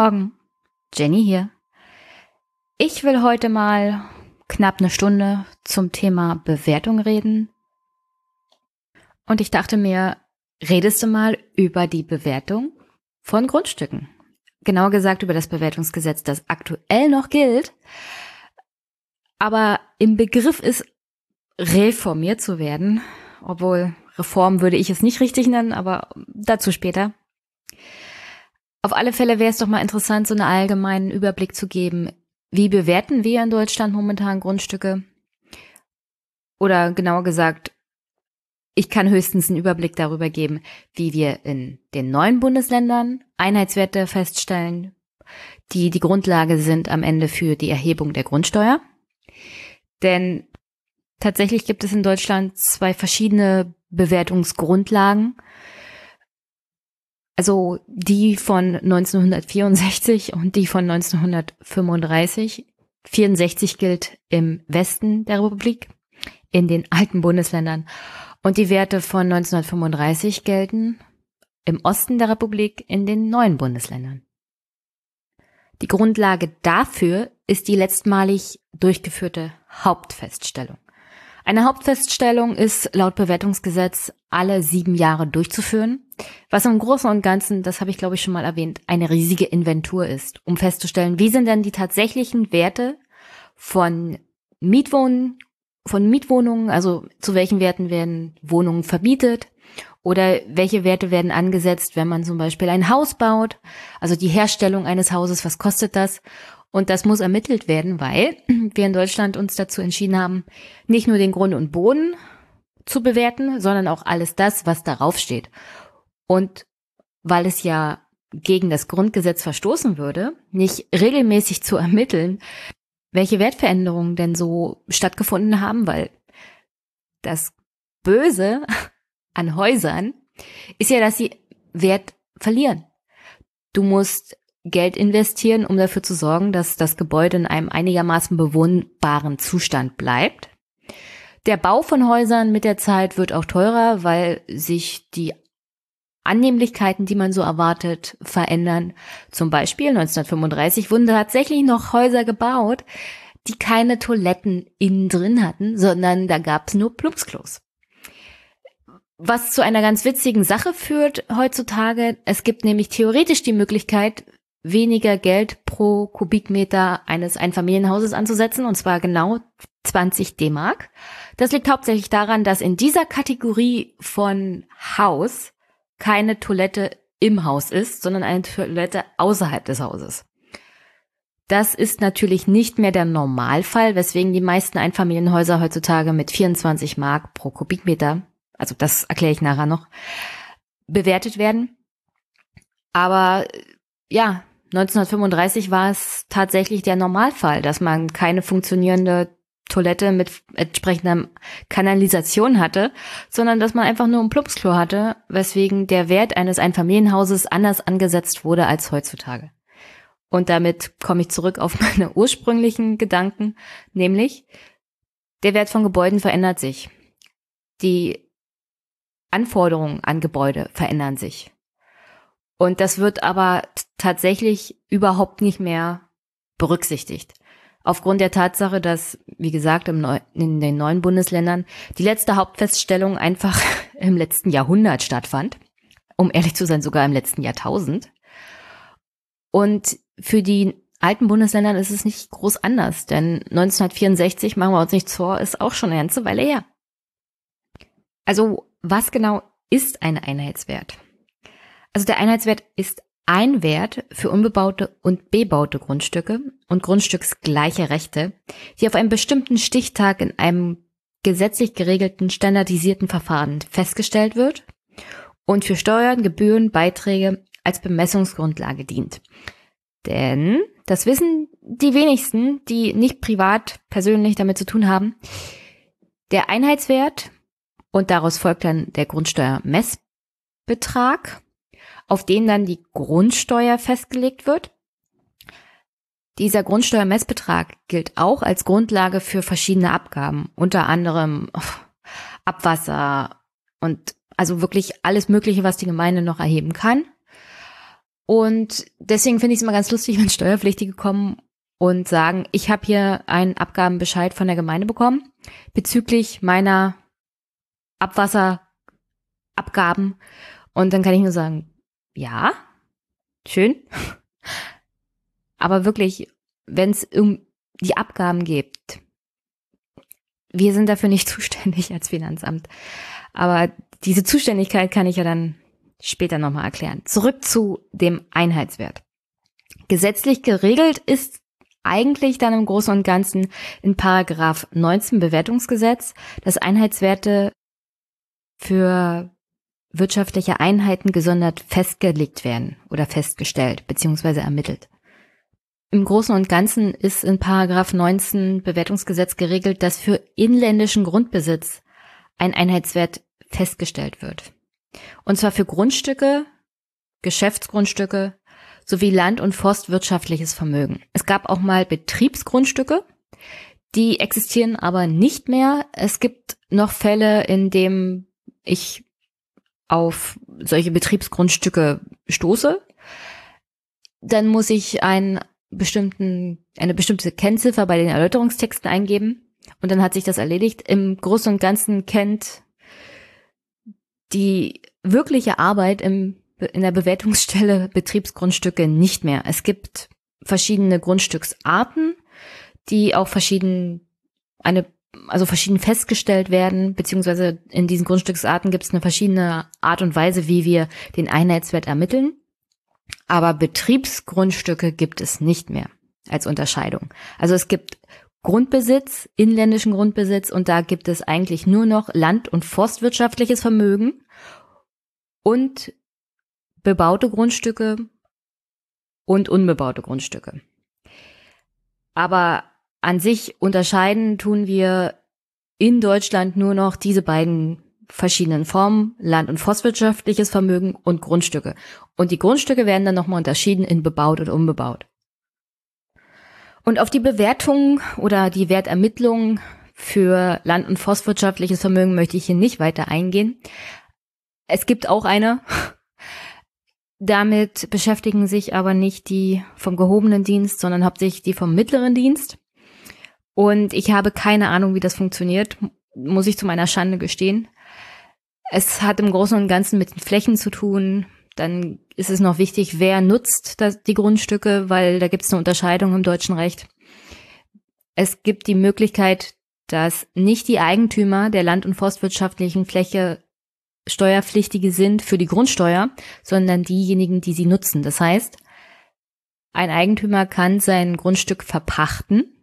Morgen, Jenny hier. Ich will heute mal knapp eine Stunde zum Thema Bewertung reden. Und ich dachte mir, redest du mal über die Bewertung von Grundstücken? Genauer gesagt über das Bewertungsgesetz, das aktuell noch gilt, aber im Begriff ist, reformiert zu werden, obwohl Reform würde ich es nicht richtig nennen, aber dazu später. Auf alle Fälle wäre es doch mal interessant, so einen allgemeinen Überblick zu geben. Wie bewerten wir in Deutschland momentan Grundstücke? Oder genauer gesagt, ich kann höchstens einen Überblick darüber geben, wie wir in den neuen Bundesländern Einheitswerte feststellen, die die Grundlage sind am Ende für die Erhebung der Grundsteuer. Denn tatsächlich gibt es in Deutschland zwei verschiedene Bewertungsgrundlagen. Also die von 1964 und die von 1935. 64 gilt im Westen der Republik, in den alten Bundesländern. Und die Werte von 1935 gelten im Osten der Republik, in den neuen Bundesländern. Die Grundlage dafür ist die letztmalig durchgeführte Hauptfeststellung. Eine Hauptfeststellung ist laut Bewertungsgesetz alle sieben Jahre durchzuführen, was im Großen und Ganzen, das habe ich glaube ich schon mal erwähnt, eine riesige Inventur ist, um festzustellen, wie sind denn die tatsächlichen Werte von Mietwohnen, von Mietwohnungen, also zu welchen Werten werden Wohnungen verbietet oder welche Werte werden angesetzt, wenn man zum Beispiel ein Haus baut, also die Herstellung eines Hauses, was kostet das und das muss ermittelt werden, weil wir in Deutschland uns dazu entschieden haben, nicht nur den Grund und Boden zu bewerten, sondern auch alles das, was darauf steht. Und weil es ja gegen das Grundgesetz verstoßen würde, nicht regelmäßig zu ermitteln, welche Wertveränderungen denn so stattgefunden haben, weil das Böse an Häusern ist ja, dass sie Wert verlieren. Du musst Geld investieren, um dafür zu sorgen, dass das Gebäude in einem einigermaßen bewohnbaren Zustand bleibt. Der Bau von Häusern mit der Zeit wird auch teurer, weil sich die Annehmlichkeiten, die man so erwartet, verändern. Zum Beispiel 1935 wurden tatsächlich noch Häuser gebaut, die keine Toiletten innen drin hatten, sondern da gab es nur Plumpsklos. Was zu einer ganz witzigen Sache führt heutzutage. Es gibt nämlich theoretisch die Möglichkeit, weniger Geld pro Kubikmeter eines Einfamilienhauses anzusetzen, und zwar genau 20 D-Mark. Das liegt hauptsächlich daran, dass in dieser Kategorie von Haus keine Toilette im Haus ist, sondern eine Toilette außerhalb des Hauses. Das ist natürlich nicht mehr der Normalfall, weswegen die meisten Einfamilienhäuser heutzutage mit 24 Mark pro Kubikmeter, also das erkläre ich nachher noch, bewertet werden. Aber ja, 1935 war es tatsächlich der Normalfall, dass man keine funktionierende Toilette mit entsprechender Kanalisation hatte, sondern dass man einfach nur ein Plumpsklo hatte, weswegen der Wert eines Einfamilienhauses anders angesetzt wurde als heutzutage. Und damit komme ich zurück auf meine ursprünglichen Gedanken, nämlich der Wert von Gebäuden verändert sich. Die Anforderungen an Gebäude verändern sich. Und das wird aber tatsächlich überhaupt nicht mehr berücksichtigt. Aufgrund der Tatsache, dass, wie gesagt, Neu in den neuen Bundesländern die letzte Hauptfeststellung einfach im letzten Jahrhundert stattfand. Um ehrlich zu sein, sogar im letzten Jahrtausend. Und für die alten Bundesländern ist es nicht groß anders, denn 1964, machen wir uns nichts vor, ist auch schon eine ganze Weile her. Also, was genau ist ein Einheitswert? Also der Einheitswert ist ein Wert für unbebaute und bebaute Grundstücke und grundstücksgleiche Rechte, die auf einem bestimmten Stichtag in einem gesetzlich geregelten standardisierten Verfahren festgestellt wird und für Steuern, Gebühren, Beiträge als Bemessungsgrundlage dient. Denn, das wissen die wenigsten, die nicht privat persönlich damit zu tun haben, der Einheitswert und daraus folgt dann der Grundsteuermessbetrag auf den dann die Grundsteuer festgelegt wird. Dieser Grundsteuermessbetrag gilt auch als Grundlage für verschiedene Abgaben, unter anderem Abwasser und also wirklich alles Mögliche, was die Gemeinde noch erheben kann. Und deswegen finde ich es immer ganz lustig, wenn Steuerpflichtige kommen und sagen, ich habe hier einen Abgabenbescheid von der Gemeinde bekommen bezüglich meiner Abwasserabgaben. Und dann kann ich nur sagen, ja, schön. Aber wirklich, wenn es um die Abgaben geht, wir sind dafür nicht zuständig als Finanzamt. Aber diese Zuständigkeit kann ich ja dann später nochmal erklären. Zurück zu dem Einheitswert. Gesetzlich geregelt ist eigentlich dann im Großen und Ganzen in Paragraph 19 Bewertungsgesetz, dass Einheitswerte für wirtschaftliche Einheiten gesondert festgelegt werden oder festgestellt bzw. ermittelt. Im Großen und Ganzen ist in Paragraph 19 Bewertungsgesetz geregelt, dass für inländischen Grundbesitz ein Einheitswert festgestellt wird. Und zwar für Grundstücke, Geschäftsgrundstücke sowie Land- und Forstwirtschaftliches Vermögen. Es gab auch mal Betriebsgrundstücke, die existieren aber nicht mehr. Es gibt noch Fälle, in dem ich auf solche Betriebsgrundstücke stoße. Dann muss ich einen bestimmten, eine bestimmte Kennziffer bei den Erläuterungstexten eingeben und dann hat sich das erledigt. Im Großen und Ganzen kennt die wirkliche Arbeit im, in der Bewertungsstelle Betriebsgrundstücke nicht mehr. Es gibt verschiedene Grundstücksarten, die auch verschieden eine also verschieden festgestellt werden, beziehungsweise in diesen Grundstücksarten gibt es eine verschiedene Art und Weise, wie wir den Einheitswert ermitteln. Aber Betriebsgrundstücke gibt es nicht mehr als Unterscheidung. Also es gibt Grundbesitz, inländischen Grundbesitz und da gibt es eigentlich nur noch Land- und Forstwirtschaftliches Vermögen und bebaute Grundstücke und unbebaute Grundstücke. Aber an sich unterscheiden tun wir in Deutschland nur noch diese beiden verschiedenen Formen, Land- und Forstwirtschaftliches Vermögen und Grundstücke. Und die Grundstücke werden dann nochmal unterschieden in bebaut und unbebaut. Und auf die Bewertung oder die Wertermittlung für Land- und Forstwirtschaftliches Vermögen möchte ich hier nicht weiter eingehen. Es gibt auch eine. Damit beschäftigen sich aber nicht die vom gehobenen Dienst, sondern hauptsächlich die vom mittleren Dienst. Und ich habe keine Ahnung, wie das funktioniert, muss ich zu meiner Schande gestehen. Es hat im Großen und Ganzen mit den Flächen zu tun. Dann ist es noch wichtig, wer nutzt das, die Grundstücke, weil da gibt es eine Unterscheidung im deutschen Recht. Es gibt die Möglichkeit, dass nicht die Eigentümer der land- und forstwirtschaftlichen Fläche Steuerpflichtige sind für die Grundsteuer, sondern diejenigen, die sie nutzen. Das heißt, ein Eigentümer kann sein Grundstück verpachten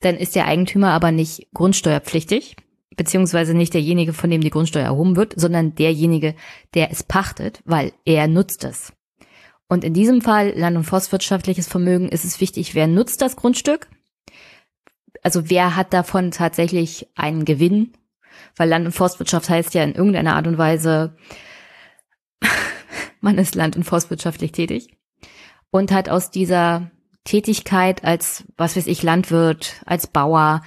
dann ist der Eigentümer aber nicht grundsteuerpflichtig, beziehungsweise nicht derjenige, von dem die Grundsteuer erhoben wird, sondern derjenige, der es pachtet, weil er nutzt es. Und in diesem Fall Land- und Forstwirtschaftliches Vermögen ist es wichtig, wer nutzt das Grundstück? Also wer hat davon tatsächlich einen Gewinn? Weil Land- und Forstwirtschaft heißt ja in irgendeiner Art und Weise, man ist land- und forstwirtschaftlich tätig und hat aus dieser Tätigkeit als, was weiß ich, Landwirt, als Bauer,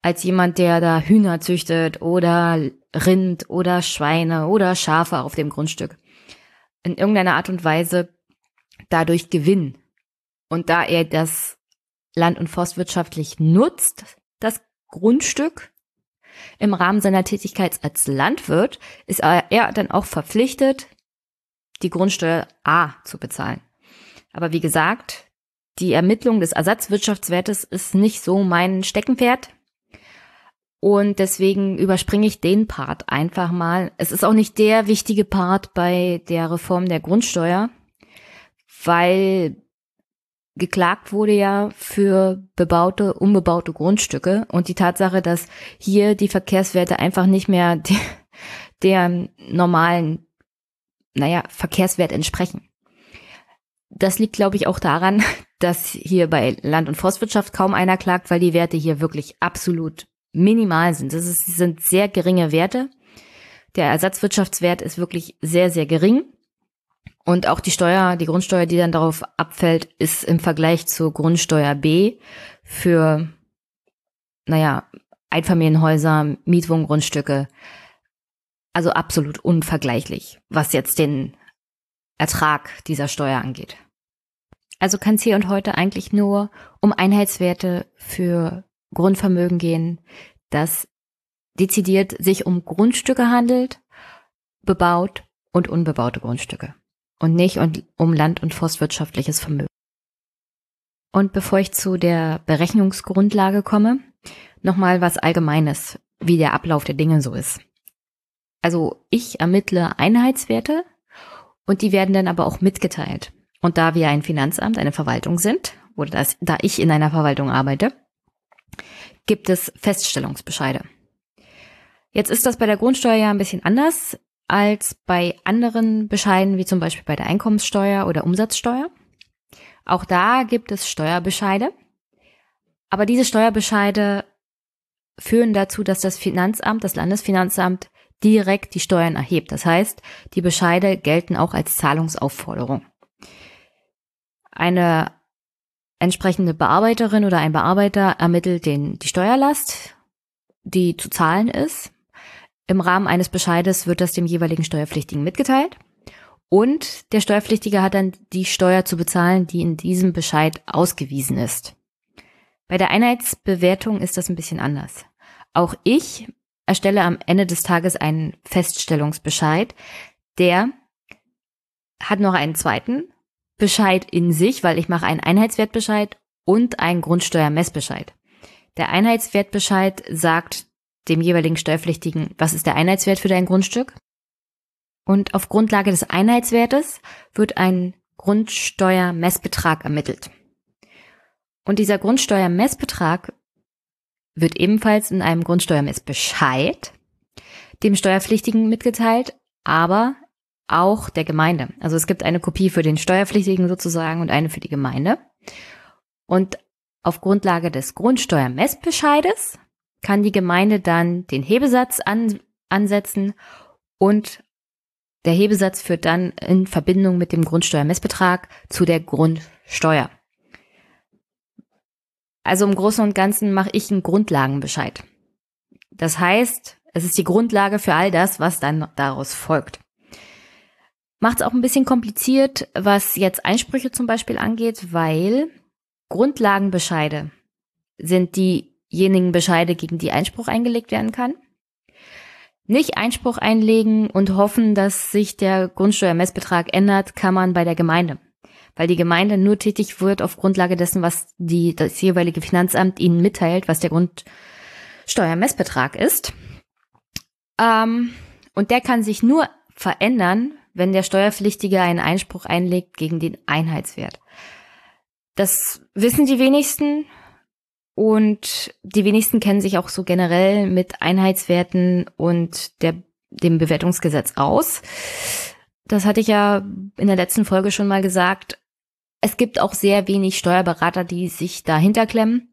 als jemand, der da Hühner züchtet oder Rind oder Schweine oder Schafe auf dem Grundstück. In irgendeiner Art und Weise dadurch Gewinn. Und da er das land- und forstwirtschaftlich nutzt, das Grundstück, im Rahmen seiner Tätigkeit als Landwirt, ist er dann auch verpflichtet, die Grundsteuer A zu bezahlen. Aber wie gesagt, die Ermittlung des Ersatzwirtschaftswertes ist nicht so mein Steckenpferd. Und deswegen überspringe ich den Part einfach mal. Es ist auch nicht der wichtige Part bei der Reform der Grundsteuer, weil geklagt wurde ja für bebaute, unbebaute Grundstücke und die Tatsache, dass hier die Verkehrswerte einfach nicht mehr der, der normalen, naja, Verkehrswert entsprechen. Das liegt, glaube ich, auch daran, dass hier bei Land- und Forstwirtschaft kaum einer klagt, weil die Werte hier wirklich absolut minimal sind. Das ist, sind sehr geringe Werte. Der Ersatzwirtschaftswert ist wirklich sehr, sehr gering. Und auch die Steuer, die Grundsteuer, die dann darauf abfällt, ist im Vergleich zur Grundsteuer B für, naja, Einfamilienhäuser, Mietwohngrundstücke, also absolut unvergleichlich, was jetzt den Ertrag dieser Steuer angeht. Also kann es hier und heute eigentlich nur um Einheitswerte für Grundvermögen gehen, das dezidiert sich um Grundstücke handelt, bebaut und unbebaute Grundstücke und nicht um Land- und forstwirtschaftliches Vermögen. Und bevor ich zu der Berechnungsgrundlage komme, nochmal was Allgemeines, wie der Ablauf der Dinge so ist. Also ich ermittle Einheitswerte und die werden dann aber auch mitgeteilt. Und da wir ein Finanzamt, eine Verwaltung sind, oder das, da ich in einer Verwaltung arbeite, gibt es Feststellungsbescheide. Jetzt ist das bei der Grundsteuer ja ein bisschen anders als bei anderen Bescheiden, wie zum Beispiel bei der Einkommenssteuer oder Umsatzsteuer. Auch da gibt es Steuerbescheide. Aber diese Steuerbescheide führen dazu, dass das Finanzamt, das Landesfinanzamt direkt die Steuern erhebt. Das heißt, die Bescheide gelten auch als Zahlungsaufforderung. Eine entsprechende Bearbeiterin oder ein Bearbeiter ermittelt den, die Steuerlast, die zu zahlen ist. Im Rahmen eines Bescheides wird das dem jeweiligen Steuerpflichtigen mitgeteilt. Und der Steuerpflichtige hat dann die Steuer zu bezahlen, die in diesem Bescheid ausgewiesen ist. Bei der Einheitsbewertung ist das ein bisschen anders. Auch ich erstelle am Ende des Tages einen Feststellungsbescheid, der hat noch einen zweiten Bescheid in sich, weil ich mache einen Einheitswertbescheid und einen Grundsteuermessbescheid. Der Einheitswertbescheid sagt dem jeweiligen Steuerpflichtigen, was ist der Einheitswert für dein Grundstück? Und auf Grundlage des Einheitswertes wird ein Grundsteuermessbetrag ermittelt. Und dieser Grundsteuermessbetrag wird ebenfalls in einem Grundsteuermessbescheid dem Steuerpflichtigen mitgeteilt, aber auch der Gemeinde. Also es gibt eine Kopie für den Steuerpflichtigen sozusagen und eine für die Gemeinde. Und auf Grundlage des Grundsteuermessbescheides kann die Gemeinde dann den Hebesatz an, ansetzen und der Hebesatz führt dann in Verbindung mit dem Grundsteuermessbetrag zu der Grundsteuer. Also im Großen und Ganzen mache ich einen Grundlagenbescheid. Das heißt, es ist die Grundlage für all das, was dann daraus folgt. Macht es auch ein bisschen kompliziert, was jetzt Einsprüche zum Beispiel angeht, weil Grundlagenbescheide sind diejenigen Bescheide, gegen die Einspruch eingelegt werden kann. Nicht Einspruch einlegen und hoffen, dass sich der Grundsteuermessbetrag ändert, kann man bei der Gemeinde weil die Gemeinde nur tätig wird auf Grundlage dessen, was die, das jeweilige Finanzamt ihnen mitteilt, was der Grundsteuermessbetrag ist. Ähm, und der kann sich nur verändern, wenn der Steuerpflichtige einen Einspruch einlegt gegen den Einheitswert. Das wissen die wenigsten und die wenigsten kennen sich auch so generell mit Einheitswerten und der, dem Bewertungsgesetz aus. Das hatte ich ja in der letzten Folge schon mal gesagt. Es gibt auch sehr wenig Steuerberater, die sich dahinter klemmen.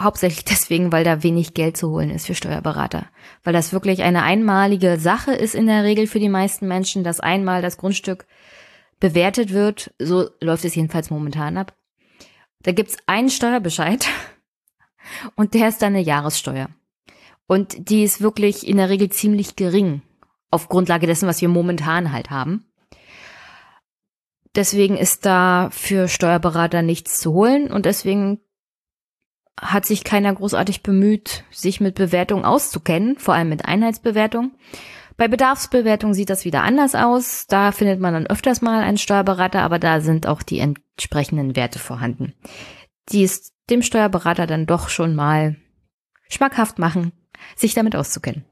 Hauptsächlich deswegen, weil da wenig Geld zu holen ist für Steuerberater. Weil das wirklich eine einmalige Sache ist in der Regel für die meisten Menschen, dass einmal das Grundstück bewertet wird. So läuft es jedenfalls momentan ab. Da gibt's einen Steuerbescheid und der ist dann eine Jahressteuer. Und die ist wirklich in der Regel ziemlich gering auf Grundlage dessen, was wir momentan halt haben. Deswegen ist da für Steuerberater nichts zu holen und deswegen hat sich keiner großartig bemüht, sich mit Bewertung auszukennen, vor allem mit Einheitsbewertung. Bei Bedarfsbewertung sieht das wieder anders aus. Da findet man dann öfters mal einen Steuerberater, aber da sind auch die entsprechenden Werte vorhanden, die es dem Steuerberater dann doch schon mal schmackhaft machen, sich damit auszukennen.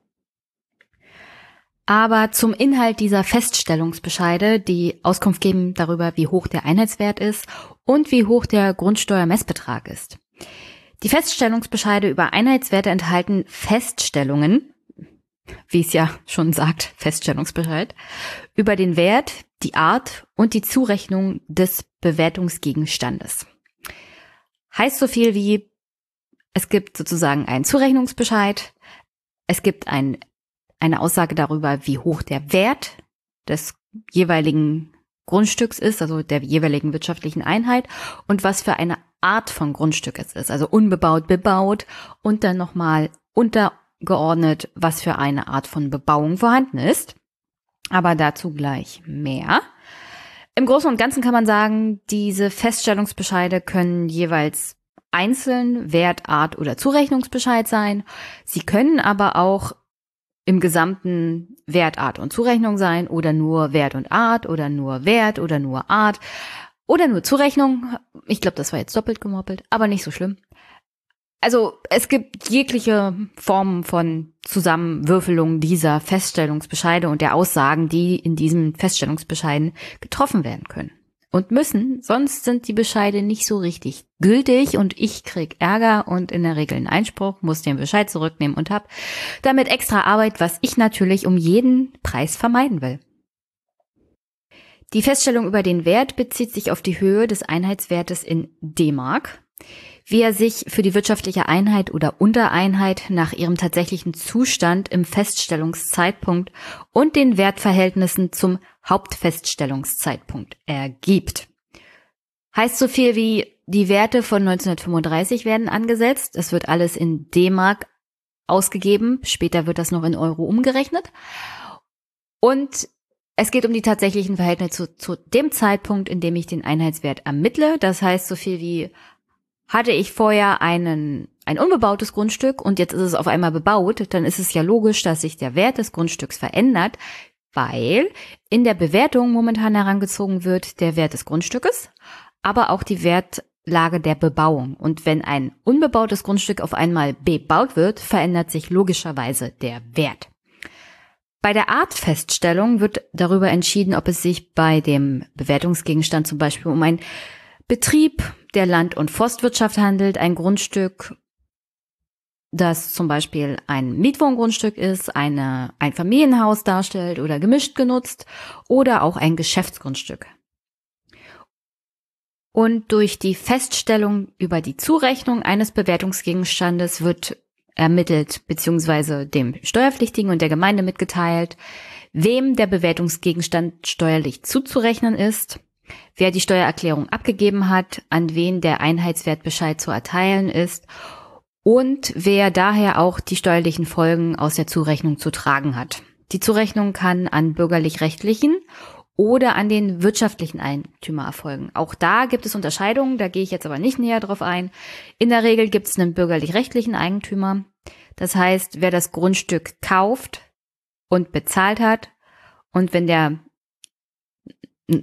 Aber zum Inhalt dieser Feststellungsbescheide, die Auskunft geben darüber, wie hoch der Einheitswert ist und wie hoch der Grundsteuermessbetrag ist. Die Feststellungsbescheide über Einheitswerte enthalten Feststellungen, wie es ja schon sagt, Feststellungsbescheid, über den Wert, die Art und die Zurechnung des Bewertungsgegenstandes. Heißt so viel wie, es gibt sozusagen einen Zurechnungsbescheid, es gibt einen eine Aussage darüber, wie hoch der Wert des jeweiligen Grundstücks ist, also der jeweiligen wirtschaftlichen Einheit und was für eine Art von Grundstück es ist, also unbebaut, bebaut und dann nochmal untergeordnet, was für eine Art von Bebauung vorhanden ist. Aber dazu gleich mehr. Im Großen und Ganzen kann man sagen, diese Feststellungsbescheide können jeweils einzeln Wert, Art oder Zurechnungsbescheid sein. Sie können aber auch im gesamten Wert, Art und Zurechnung sein oder nur Wert und Art oder nur Wert oder nur Art oder nur Zurechnung. Ich glaube, das war jetzt doppelt gemoppelt, aber nicht so schlimm. Also es gibt jegliche Formen von Zusammenwürfelung dieser Feststellungsbescheide und der Aussagen, die in diesen Feststellungsbescheiden getroffen werden können und müssen, sonst sind die Bescheide nicht so richtig gültig und ich krieg Ärger und in der Regel einen Einspruch, muss den Bescheid zurücknehmen und hab damit extra Arbeit, was ich natürlich um jeden Preis vermeiden will. Die Feststellung über den Wert bezieht sich auf die Höhe des Einheitswertes in D-Mark wie er sich für die wirtschaftliche Einheit oder Untereinheit nach ihrem tatsächlichen Zustand im Feststellungszeitpunkt und den Wertverhältnissen zum Hauptfeststellungszeitpunkt ergibt. Heißt so viel wie die Werte von 1935 werden angesetzt. Es wird alles in D-Mark ausgegeben. Später wird das noch in Euro umgerechnet. Und es geht um die tatsächlichen Verhältnisse zu, zu, dem Zeitpunkt, in dem ich den Einheitswert ermittle. Das heißt so viel wie hatte ich vorher einen, ein unbebautes Grundstück und jetzt ist es auf einmal bebaut, dann ist es ja logisch, dass sich der Wert des Grundstücks verändert, weil in der Bewertung momentan herangezogen wird der Wert des Grundstückes, aber auch die Wertlage der Bebauung. Und wenn ein unbebautes Grundstück auf einmal bebaut wird, verändert sich logischerweise der Wert. Bei der Artfeststellung wird darüber entschieden, ob es sich bei dem Bewertungsgegenstand zum Beispiel um ein Betrieb der Land- und Forstwirtschaft handelt, ein Grundstück, das zum Beispiel ein Mietwohngrundstück ist, eine, ein Familienhaus darstellt oder gemischt genutzt oder auch ein Geschäftsgrundstück. Und durch die Feststellung über die Zurechnung eines Bewertungsgegenstandes wird ermittelt bzw. dem Steuerpflichtigen und der Gemeinde mitgeteilt, wem der Bewertungsgegenstand steuerlich zuzurechnen ist wer die Steuererklärung abgegeben hat, an wen der Einheitswertbescheid zu erteilen ist und wer daher auch die steuerlichen Folgen aus der Zurechnung zu tragen hat. Die Zurechnung kann an bürgerlich-rechtlichen oder an den wirtschaftlichen Eigentümer erfolgen. Auch da gibt es Unterscheidungen, da gehe ich jetzt aber nicht näher drauf ein. In der Regel gibt es einen bürgerlich-rechtlichen Eigentümer. Das heißt, wer das Grundstück kauft und bezahlt hat und wenn der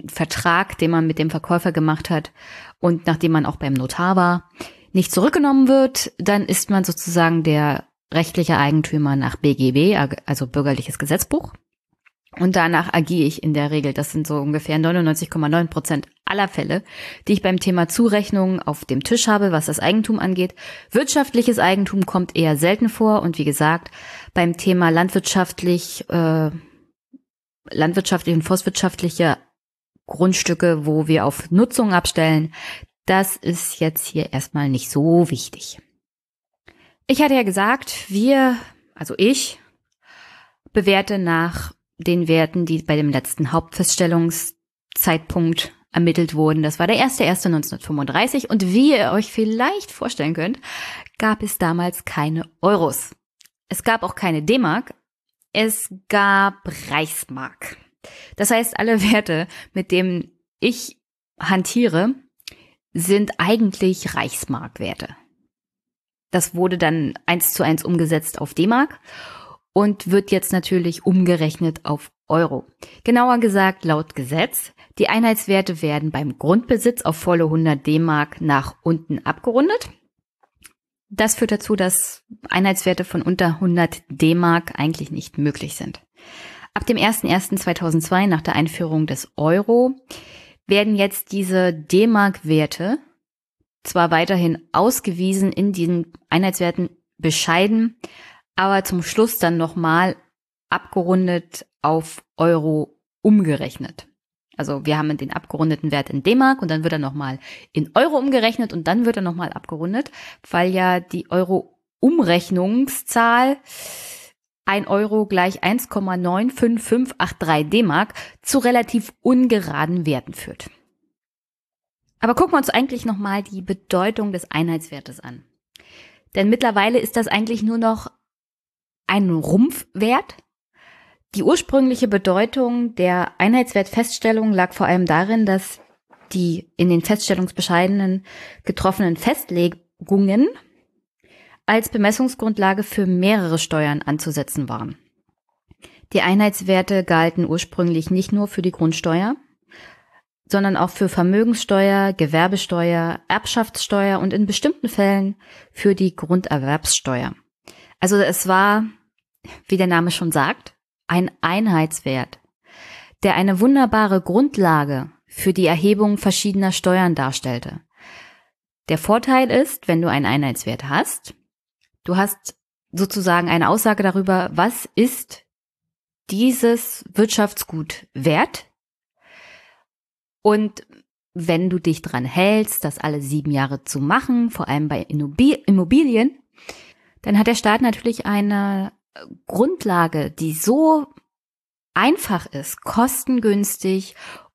Vertrag, den man mit dem Verkäufer gemacht hat und nachdem man auch beim Notar war, nicht zurückgenommen wird, dann ist man sozusagen der rechtliche Eigentümer nach BGB, also bürgerliches Gesetzbuch. Und danach agiere ich in der Regel. Das sind so ungefähr 99,9 Prozent aller Fälle, die ich beim Thema Zurechnung auf dem Tisch habe, was das Eigentum angeht. Wirtschaftliches Eigentum kommt eher selten vor. Und wie gesagt, beim Thema landwirtschaftlich, äh, landwirtschaftliche und forstwirtschaftliche Grundstücke, wo wir auf Nutzung abstellen, das ist jetzt hier erstmal nicht so wichtig. Ich hatte ja gesagt, wir, also ich, bewerte nach den Werten, die bei dem letzten Hauptfeststellungszeitpunkt ermittelt wurden. Das war der 1.1.1935 und wie ihr euch vielleicht vorstellen könnt, gab es damals keine Euros. Es gab auch keine D-Mark, es gab Reichsmark. Das heißt, alle Werte, mit denen ich hantiere, sind eigentlich Reichsmarkwerte. Das wurde dann eins zu eins umgesetzt auf D-Mark und wird jetzt natürlich umgerechnet auf Euro. Genauer gesagt laut Gesetz, die Einheitswerte werden beim Grundbesitz auf volle 100 D-Mark nach unten abgerundet. Das führt dazu, dass Einheitswerte von unter 100 D-Mark eigentlich nicht möglich sind. Ab dem 01.01.2002 nach der Einführung des Euro werden jetzt diese D-Mark-Werte zwar weiterhin ausgewiesen in diesen Einheitswerten bescheiden, aber zum Schluss dann nochmal abgerundet auf Euro umgerechnet. Also wir haben den abgerundeten Wert in D-Mark und dann wird er nochmal in Euro umgerechnet und dann wird er nochmal abgerundet, weil ja die Euro-Umrechnungszahl 1 Euro gleich 1,95583 D-Mark zu relativ ungeraden Werten führt. Aber gucken wir uns eigentlich nochmal die Bedeutung des Einheitswertes an. Denn mittlerweile ist das eigentlich nur noch ein Rumpfwert, Die ursprüngliche Bedeutung der Einheitswertfeststellung lag vor allem darin, dass die in den Feststellungsbescheidenen getroffenen Festlegungen als Bemessungsgrundlage für mehrere Steuern anzusetzen waren. Die Einheitswerte galten ursprünglich nicht nur für die Grundsteuer, sondern auch für Vermögenssteuer, Gewerbesteuer, Erbschaftssteuer und in bestimmten Fällen für die Grunderwerbssteuer. Also es war, wie der Name schon sagt, ein Einheitswert, der eine wunderbare Grundlage für die Erhebung verschiedener Steuern darstellte. Der Vorteil ist, wenn du einen Einheitswert hast, du hast sozusagen eine Aussage darüber, was ist dieses Wirtschaftsgut wert und wenn du dich dran hältst, das alle sieben Jahre zu machen, vor allem bei Immobilien, dann hat der Staat natürlich eine Grundlage, die so einfach ist, kostengünstig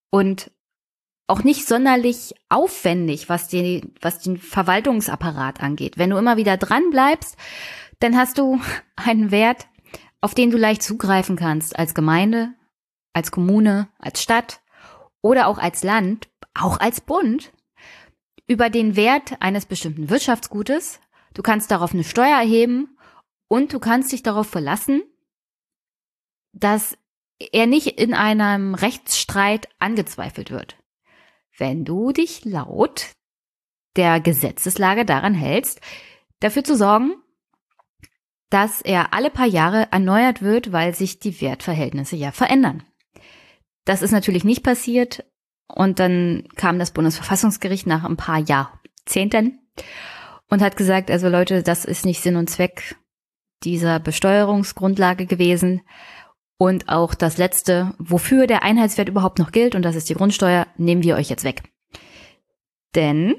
und auch nicht sonderlich aufwendig, was, die, was den Verwaltungsapparat angeht. Wenn du immer wieder dran bleibst, dann hast du einen Wert, auf den du leicht zugreifen kannst als Gemeinde, als Kommune, als Stadt oder auch als Land, auch als Bund, über den Wert eines bestimmten Wirtschaftsgutes. Du kannst darauf eine Steuer erheben und du kannst dich darauf verlassen, dass er nicht in einem Rechtsstreit angezweifelt wird. Wenn du dich laut der Gesetzeslage daran hältst, dafür zu sorgen, dass er alle paar Jahre erneuert wird, weil sich die Wertverhältnisse ja verändern. Das ist natürlich nicht passiert. Und dann kam das Bundesverfassungsgericht nach ein paar Jahrzehnten und hat gesagt, also Leute, das ist nicht Sinn und Zweck dieser Besteuerungsgrundlage gewesen. Und auch das letzte, wofür der Einheitswert überhaupt noch gilt, und das ist die Grundsteuer, nehmen wir euch jetzt weg. Denn,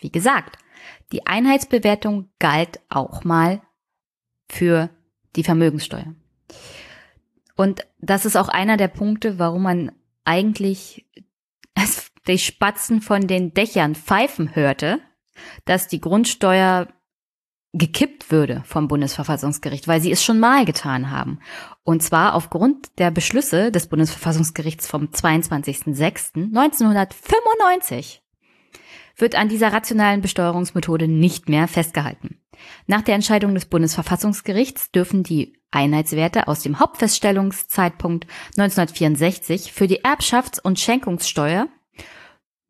wie gesagt, die Einheitsbewertung galt auch mal für die Vermögenssteuer. Und das ist auch einer der Punkte, warum man eigentlich die Spatzen von den Dächern pfeifen hörte, dass die Grundsteuer gekippt würde vom Bundesverfassungsgericht, weil sie es schon mal getan haben. Und zwar aufgrund der Beschlüsse des Bundesverfassungsgerichts vom 22.06.1995 wird an dieser rationalen Besteuerungsmethode nicht mehr festgehalten. Nach der Entscheidung des Bundesverfassungsgerichts dürfen die Einheitswerte aus dem Hauptfeststellungszeitpunkt 1964 für die Erbschafts- und Schenkungssteuer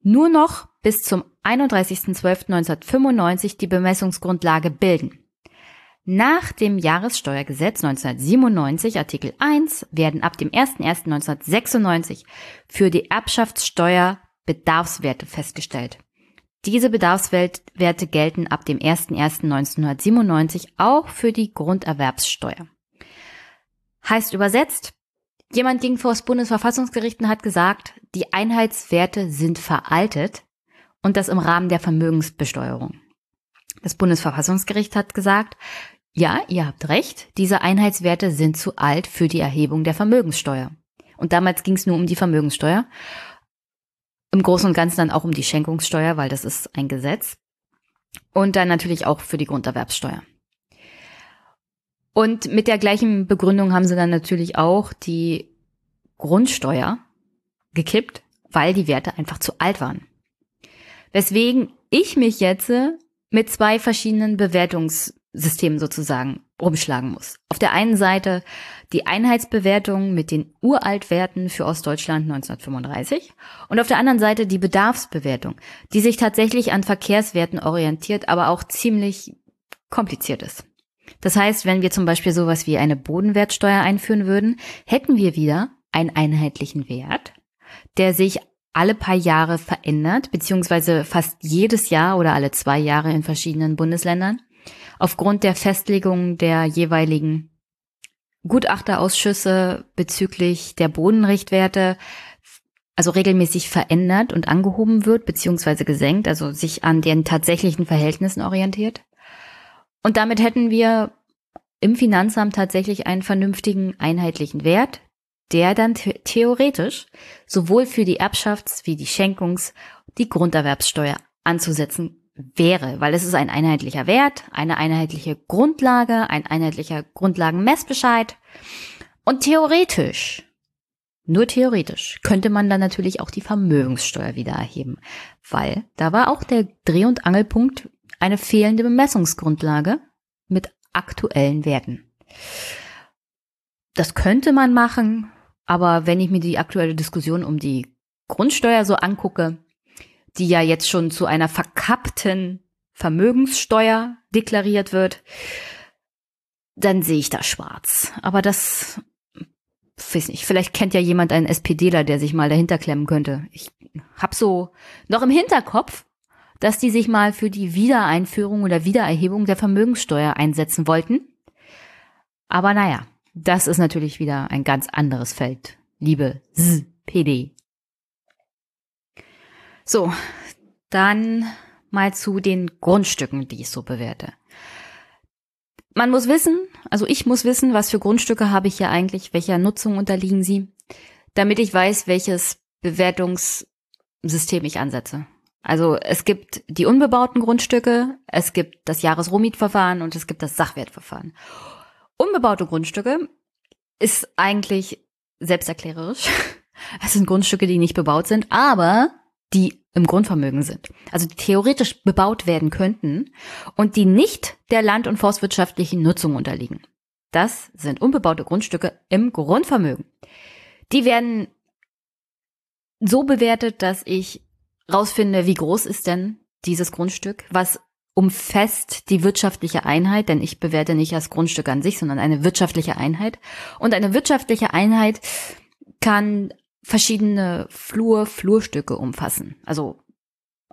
nur noch bis zum 31.12.1995 die Bemessungsgrundlage bilden. Nach dem Jahressteuergesetz 1997 Artikel 1 werden ab dem 01.01.1996 für die Erbschaftssteuer Bedarfswerte festgestellt. Diese Bedarfswerte gelten ab dem 01.01.1997 auch für die Grunderwerbssteuer. Heißt übersetzt, jemand ging vor das Bundesverfassungsgericht und hat gesagt, die Einheitswerte sind veraltet und das im Rahmen der Vermögensbesteuerung. Das Bundesverfassungsgericht hat gesagt, ja, ihr habt recht, diese Einheitswerte sind zu alt für die Erhebung der Vermögenssteuer. Und damals ging es nur um die Vermögenssteuer. Im Großen und Ganzen dann auch um die Schenkungssteuer, weil das ist ein Gesetz. Und dann natürlich auch für die Grunderwerbssteuer. Und mit der gleichen Begründung haben sie dann natürlich auch die Grundsteuer gekippt, weil die Werte einfach zu alt waren. Weswegen ich mich jetzt mit zwei verschiedenen Bewertungssystemen sozusagen rumschlagen muss. Auf der einen Seite die Einheitsbewertung mit den Uraltwerten für Ostdeutschland 1935 und auf der anderen Seite die Bedarfsbewertung, die sich tatsächlich an Verkehrswerten orientiert, aber auch ziemlich kompliziert ist. Das heißt, wenn wir zum Beispiel sowas wie eine Bodenwertsteuer einführen würden, hätten wir wieder einen einheitlichen Wert, der sich alle paar Jahre verändert, beziehungsweise fast jedes Jahr oder alle zwei Jahre in verschiedenen Bundesländern, aufgrund der Festlegung der jeweiligen Gutachterausschüsse bezüglich der Bodenrichtwerte, also regelmäßig verändert und angehoben wird, beziehungsweise gesenkt, also sich an den tatsächlichen Verhältnissen orientiert. Und damit hätten wir im Finanzamt tatsächlich einen vernünftigen einheitlichen Wert, der dann theoretisch sowohl für die Erbschafts- wie die Schenkungs-, die Grunderwerbssteuer anzusetzen wäre, weil es ist ein einheitlicher Wert, eine einheitliche Grundlage, ein einheitlicher Grundlagenmessbescheid. Und theoretisch, nur theoretisch, könnte man dann natürlich auch die Vermögenssteuer wieder erheben, weil da war auch der Dreh- und Angelpunkt eine fehlende Bemessungsgrundlage mit aktuellen Werten. Das könnte man machen, aber wenn ich mir die aktuelle Diskussion um die Grundsteuer so angucke, die ja jetzt schon zu einer verkappten Vermögenssteuer deklariert wird, dann sehe ich da schwarz. Aber das, weiß nicht, vielleicht kennt ja jemand einen SPDler, der sich mal dahinter klemmen könnte. Ich hab so noch im Hinterkopf, dass die sich mal für die Wiedereinführung oder Wiedererhebung der Vermögenssteuer einsetzen wollten. Aber naja, das ist natürlich wieder ein ganz anderes Feld, liebe SPD. So, dann mal zu den Grundstücken, die ich so bewerte. Man muss wissen, also ich muss wissen, was für Grundstücke habe ich hier eigentlich, welcher Nutzung unterliegen sie, damit ich weiß, welches Bewertungssystem ich ansetze. Also es gibt die unbebauten Grundstücke, es gibt das Jahresrohmietverfahren und es gibt das Sachwertverfahren. Unbebaute Grundstücke ist eigentlich selbsterklärerisch. Es sind Grundstücke, die nicht bebaut sind, aber die im Grundvermögen sind. Also die theoretisch bebaut werden könnten und die nicht der land- und forstwirtschaftlichen Nutzung unterliegen. Das sind unbebaute Grundstücke im Grundvermögen. Die werden so bewertet, dass ich rausfinde, wie groß ist denn dieses Grundstück, was umfasst die wirtschaftliche Einheit, denn ich bewerte nicht das Grundstück an sich, sondern eine wirtschaftliche Einheit. Und eine wirtschaftliche Einheit kann verschiedene Flur, Flurstücke umfassen. Also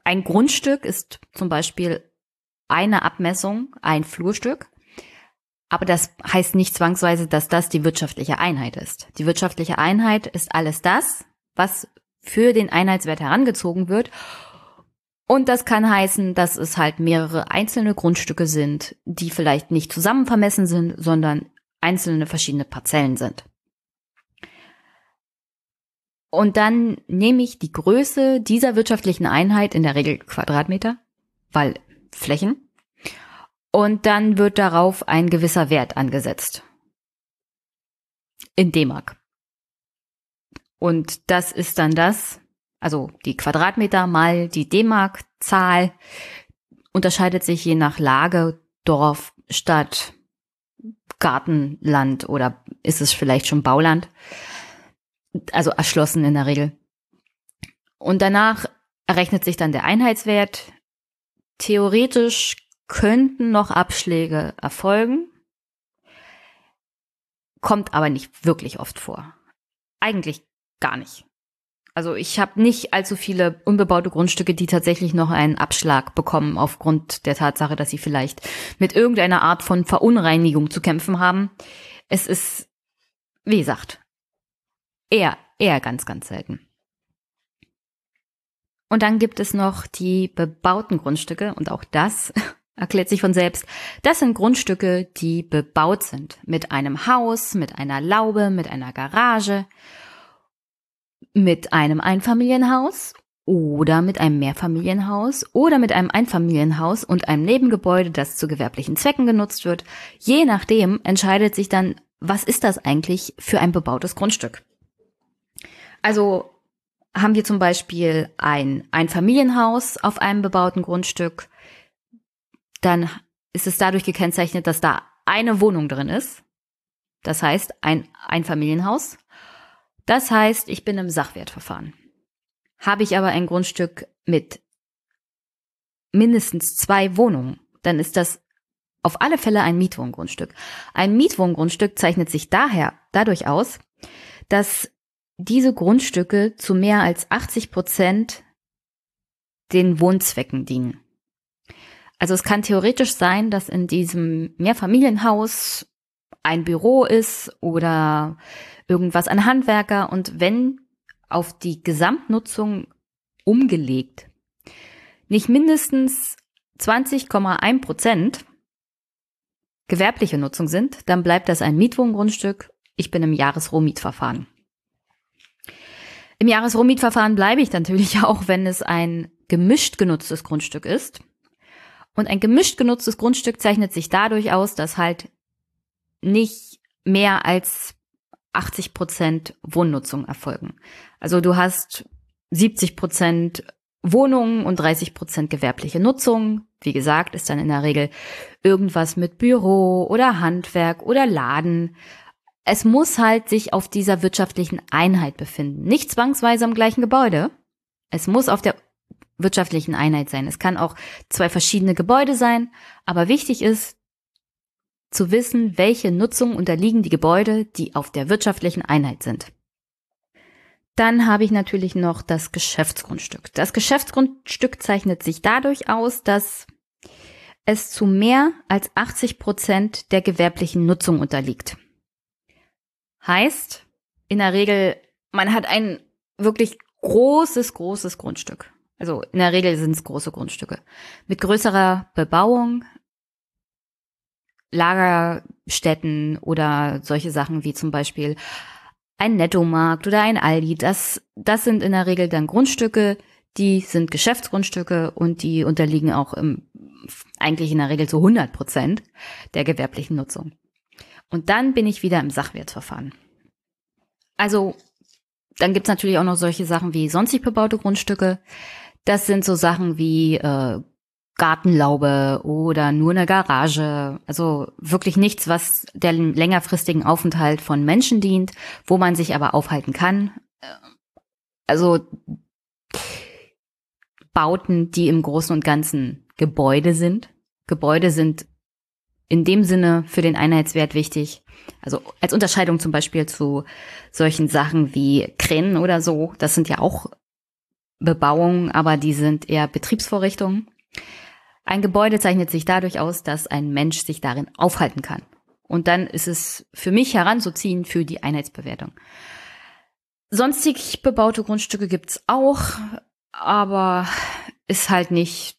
ein Grundstück ist zum Beispiel eine Abmessung, ein Flurstück. Aber das heißt nicht zwangsweise, dass das die wirtschaftliche Einheit ist. Die wirtschaftliche Einheit ist alles das, was für den Einheitswert herangezogen wird. Und das kann heißen, dass es halt mehrere einzelne Grundstücke sind, die vielleicht nicht zusammen vermessen sind, sondern einzelne verschiedene Parzellen sind. Und dann nehme ich die Größe dieser wirtschaftlichen Einheit, in der Regel Quadratmeter, weil Flächen, und dann wird darauf ein gewisser Wert angesetzt. In D-Mark. Und das ist dann das, also die Quadratmeter mal die D-Mark-Zahl, unterscheidet sich je nach Lage, Dorf, Stadt, Gartenland oder ist es vielleicht schon Bauland also erschlossen in der Regel. Und danach errechnet sich dann der Einheitswert. Theoretisch könnten noch Abschläge erfolgen, kommt aber nicht wirklich oft vor. Eigentlich gar nicht. Also ich habe nicht allzu viele unbebaute Grundstücke, die tatsächlich noch einen Abschlag bekommen aufgrund der Tatsache, dass sie vielleicht mit irgendeiner Art von Verunreinigung zu kämpfen haben. Es ist, wie gesagt, Eher, eher ganz, ganz selten. Und dann gibt es noch die bebauten Grundstücke und auch das erklärt sich von selbst. Das sind Grundstücke, die bebaut sind. Mit einem Haus, mit einer Laube, mit einer Garage, mit einem Einfamilienhaus oder mit einem Mehrfamilienhaus oder mit einem Einfamilienhaus und einem Nebengebäude, das zu gewerblichen Zwecken genutzt wird. Je nachdem entscheidet sich dann, was ist das eigentlich für ein bebautes Grundstück. Also haben wir zum Beispiel ein, ein Familienhaus auf einem bebauten Grundstück, dann ist es dadurch gekennzeichnet, dass da eine Wohnung drin ist. Das heißt, ein Einfamilienhaus. Das heißt, ich bin im Sachwertverfahren. Habe ich aber ein Grundstück mit mindestens zwei Wohnungen, dann ist das auf alle Fälle ein Mietwohngrundstück. Ein Mietwohngrundstück zeichnet sich daher dadurch aus, dass diese Grundstücke zu mehr als 80 Prozent den Wohnzwecken dienen. Also es kann theoretisch sein, dass in diesem Mehrfamilienhaus ein Büro ist oder irgendwas an Handwerker und wenn auf die Gesamtnutzung umgelegt nicht mindestens 20,1 Prozent gewerbliche Nutzung sind, dann bleibt das ein Mietwohngrundstück. Ich bin im Jahresrohmietverfahren. Im Jahresrohmietverfahren bleibe ich natürlich auch, wenn es ein gemischt genutztes Grundstück ist. Und ein gemischt genutztes Grundstück zeichnet sich dadurch aus, dass halt nicht mehr als 80 Prozent Wohnnutzung erfolgen. Also du hast 70 Prozent Wohnungen und 30 Prozent gewerbliche Nutzung. Wie gesagt, ist dann in der Regel irgendwas mit Büro oder Handwerk oder Laden. Es muss halt sich auf dieser wirtschaftlichen Einheit befinden. Nicht zwangsweise am gleichen Gebäude. Es muss auf der wirtschaftlichen Einheit sein. Es kann auch zwei verschiedene Gebäude sein. Aber wichtig ist zu wissen, welche Nutzung unterliegen die Gebäude, die auf der wirtschaftlichen Einheit sind. Dann habe ich natürlich noch das Geschäftsgrundstück. Das Geschäftsgrundstück zeichnet sich dadurch aus, dass es zu mehr als 80 Prozent der gewerblichen Nutzung unterliegt. Heißt, in der Regel, man hat ein wirklich großes, großes Grundstück. Also in der Regel sind es große Grundstücke. Mit größerer Bebauung, Lagerstätten oder solche Sachen wie zum Beispiel ein Nettomarkt oder ein Aldi, das, das sind in der Regel dann Grundstücke, die sind Geschäftsgrundstücke und die unterliegen auch im, eigentlich in der Regel zu 100 Prozent der gewerblichen Nutzung. Und dann bin ich wieder im Sachwertverfahren. Also dann gibt's natürlich auch noch solche Sachen wie sonstig bebaute Grundstücke. Das sind so Sachen wie äh, Gartenlaube oder nur eine Garage. Also wirklich nichts, was der längerfristigen Aufenthalt von Menschen dient, wo man sich aber aufhalten kann. Also Bauten, die im Großen und Ganzen Gebäude sind. Gebäude sind in dem Sinne für den Einheitswert wichtig. Also als Unterscheidung zum Beispiel zu solchen Sachen wie Kränen oder so. Das sind ja auch Bebauungen, aber die sind eher Betriebsvorrichtungen. Ein Gebäude zeichnet sich dadurch aus, dass ein Mensch sich darin aufhalten kann. Und dann ist es für mich heranzuziehen für die Einheitsbewertung. Sonstig bebaute Grundstücke gibt's auch, aber ist halt nicht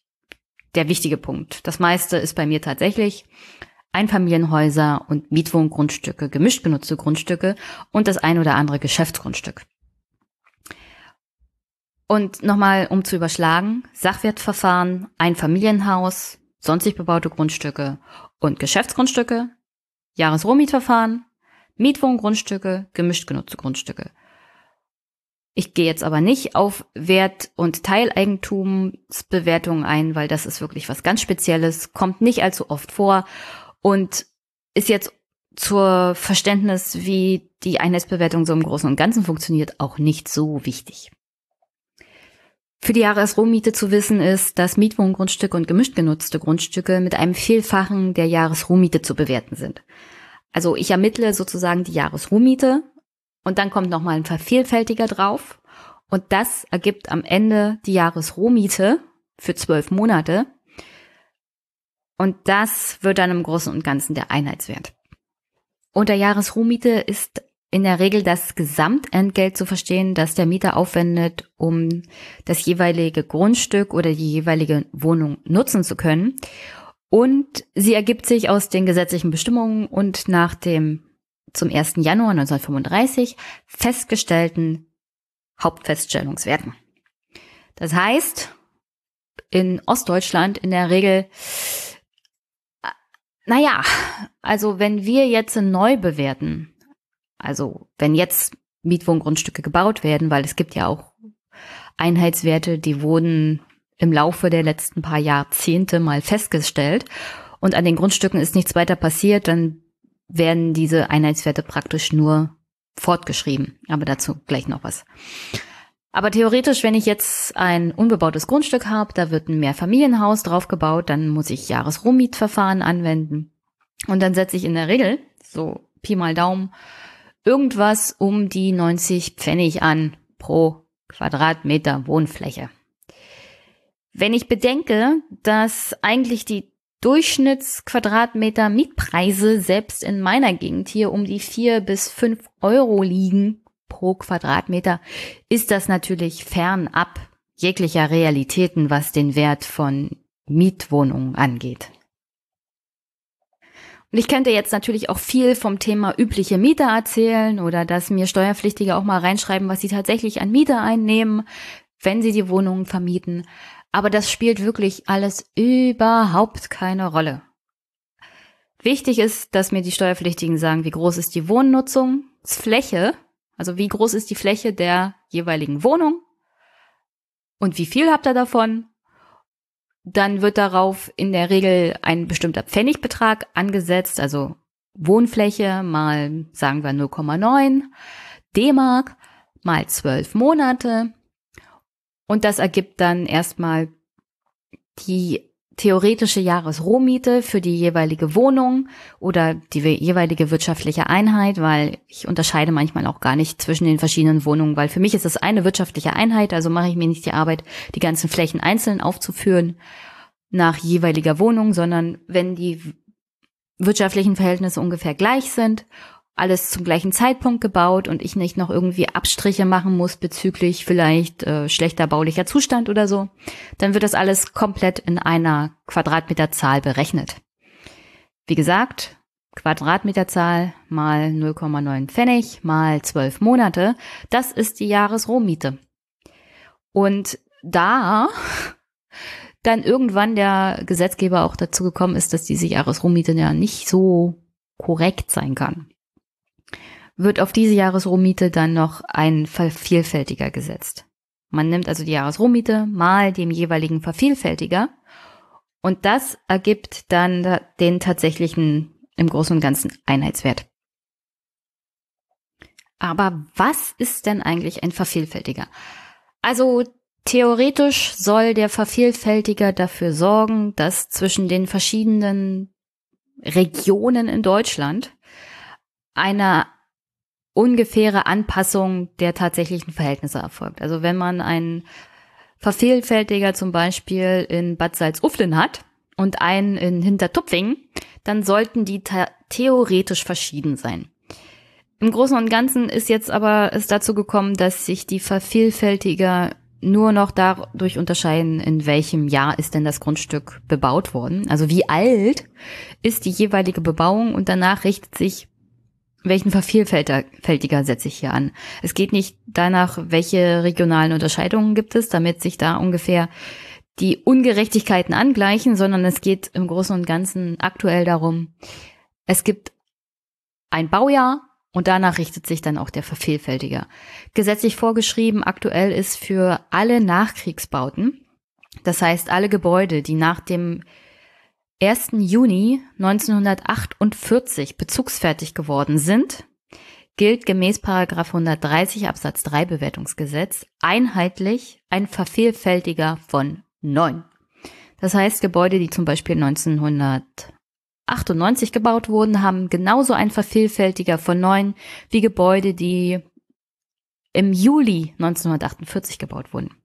der wichtige Punkt. Das meiste ist bei mir tatsächlich Einfamilienhäuser und Mietwohngrundstücke, gemischt genutzte Grundstücke und das ein oder andere Geschäftsgrundstück. Und nochmal, um zu überschlagen, Sachwertverfahren, ein Familienhaus, sonstig bebaute Grundstücke und Geschäftsgrundstücke, Jahresrohmietverfahren, Mietwohngrundstücke, gemischt genutzte Grundstücke. Ich gehe jetzt aber nicht auf Wert- und Teileigentumsbewertungen ein, weil das ist wirklich was ganz Spezielles, kommt nicht allzu oft vor und ist jetzt zur Verständnis, wie die Einheitsbewertung so im Großen und Ganzen funktioniert, auch nicht so wichtig. Für die Jahresrohmiete zu wissen ist, dass Mietwohngrundstücke und gemischt genutzte Grundstücke mit einem Vielfachen der Jahresrohmiete zu bewerten sind. Also ich ermittle sozusagen die Jahresrohmiete und dann kommt nochmal ein Vervielfältiger drauf und das ergibt am Ende die Jahresrohmiete für zwölf Monate und das wird dann im Großen und Ganzen der Einheitswert. Unter Jahresrohmiete ist in der Regel das Gesamtentgelt zu verstehen, das der Mieter aufwendet, um das jeweilige Grundstück oder die jeweilige Wohnung nutzen zu können. Und sie ergibt sich aus den gesetzlichen Bestimmungen und nach dem zum 1. Januar 1935 festgestellten Hauptfeststellungswerten. Das heißt, in Ostdeutschland in der Regel, naja, also wenn wir jetzt neu bewerten, also wenn jetzt Mietwohngrundstücke gebaut werden, weil es gibt ja auch Einheitswerte, die wurden im Laufe der letzten paar Jahrzehnte mal festgestellt und an den Grundstücken ist nichts weiter passiert, dann werden diese Einheitswerte praktisch nur fortgeschrieben. Aber dazu gleich noch was. Aber theoretisch, wenn ich jetzt ein unbebautes Grundstück habe, da wird ein Mehrfamilienhaus drauf gebaut, dann muss ich Jahresrohmietverfahren anwenden. Und dann setze ich in der Regel, so Pi mal Daumen, irgendwas um die 90 Pfennig an pro Quadratmeter Wohnfläche. Wenn ich bedenke, dass eigentlich die Durchschnittsquadratmeter Mietpreise selbst in meiner Gegend hier um die vier bis fünf Euro liegen pro Quadratmeter, ist das natürlich fernab jeglicher Realitäten, was den Wert von Mietwohnungen angeht. Und ich könnte jetzt natürlich auch viel vom Thema übliche Mieter erzählen oder dass mir Steuerpflichtige auch mal reinschreiben, was sie tatsächlich an Miete einnehmen, wenn sie die Wohnungen vermieten. Aber das spielt wirklich alles überhaupt keine Rolle. Wichtig ist, dass mir die Steuerpflichtigen sagen, wie groß ist die Wohnnutzung, Nutzfläche, also wie groß ist die Fläche der jeweiligen Wohnung und wie viel habt ihr davon? Dann wird darauf in der Regel ein bestimmter Pfennigbetrag angesetzt, also Wohnfläche mal, sagen wir 0,9 D-Mark mal zwölf Monate. Und das ergibt dann erstmal die theoretische Jahresrohmiete für die jeweilige Wohnung oder die jeweilige wirtschaftliche Einheit, weil ich unterscheide manchmal auch gar nicht zwischen den verschiedenen Wohnungen, weil für mich ist es eine wirtschaftliche Einheit, also mache ich mir nicht die Arbeit, die ganzen Flächen einzeln aufzuführen nach jeweiliger Wohnung, sondern wenn die wirtschaftlichen Verhältnisse ungefähr gleich sind alles zum gleichen Zeitpunkt gebaut und ich nicht noch irgendwie Abstriche machen muss bezüglich vielleicht äh, schlechter baulicher Zustand oder so, dann wird das alles komplett in einer Quadratmeterzahl berechnet. Wie gesagt, Quadratmeterzahl mal 0,9 Pfennig mal 12 Monate, das ist die Jahresrohmiete. Und da dann irgendwann der Gesetzgeber auch dazu gekommen ist, dass diese Jahresrohmiete ja nicht so korrekt sein kann wird auf diese Jahresrohmiete dann noch ein Vervielfältiger gesetzt. Man nimmt also die Jahresrohmiete mal dem jeweiligen Vervielfältiger und das ergibt dann den tatsächlichen im Großen und Ganzen Einheitswert. Aber was ist denn eigentlich ein Vervielfältiger? Also theoretisch soll der Vervielfältiger dafür sorgen, dass zwischen den verschiedenen Regionen in Deutschland eine ungefähre Anpassung der tatsächlichen Verhältnisse erfolgt. Also wenn man einen Vervielfältiger zum Beispiel in Bad Salzuflen hat und einen in Hintertupfingen, dann sollten die theoretisch verschieden sein. Im Großen und Ganzen ist jetzt aber es dazu gekommen, dass sich die Vervielfältiger nur noch dadurch unterscheiden, in welchem Jahr ist denn das Grundstück bebaut worden. Also wie alt ist die jeweilige Bebauung und danach richtet sich welchen Vervielfältiger setze ich hier an? Es geht nicht danach, welche regionalen Unterscheidungen gibt es, damit sich da ungefähr die Ungerechtigkeiten angleichen, sondern es geht im Großen und Ganzen aktuell darum, es gibt ein Baujahr und danach richtet sich dann auch der Vervielfältiger. Gesetzlich vorgeschrieben aktuell ist für alle Nachkriegsbauten, das heißt alle Gebäude, die nach dem 1. Juni 1948 bezugsfertig geworden sind, gilt gemäß 130 Absatz 3 Bewertungsgesetz einheitlich ein Vervielfältiger von 9. Das heißt, Gebäude, die zum Beispiel 1998 gebaut wurden, haben genauso ein Vervielfältiger von 9 wie Gebäude, die im Juli 1948 gebaut wurden.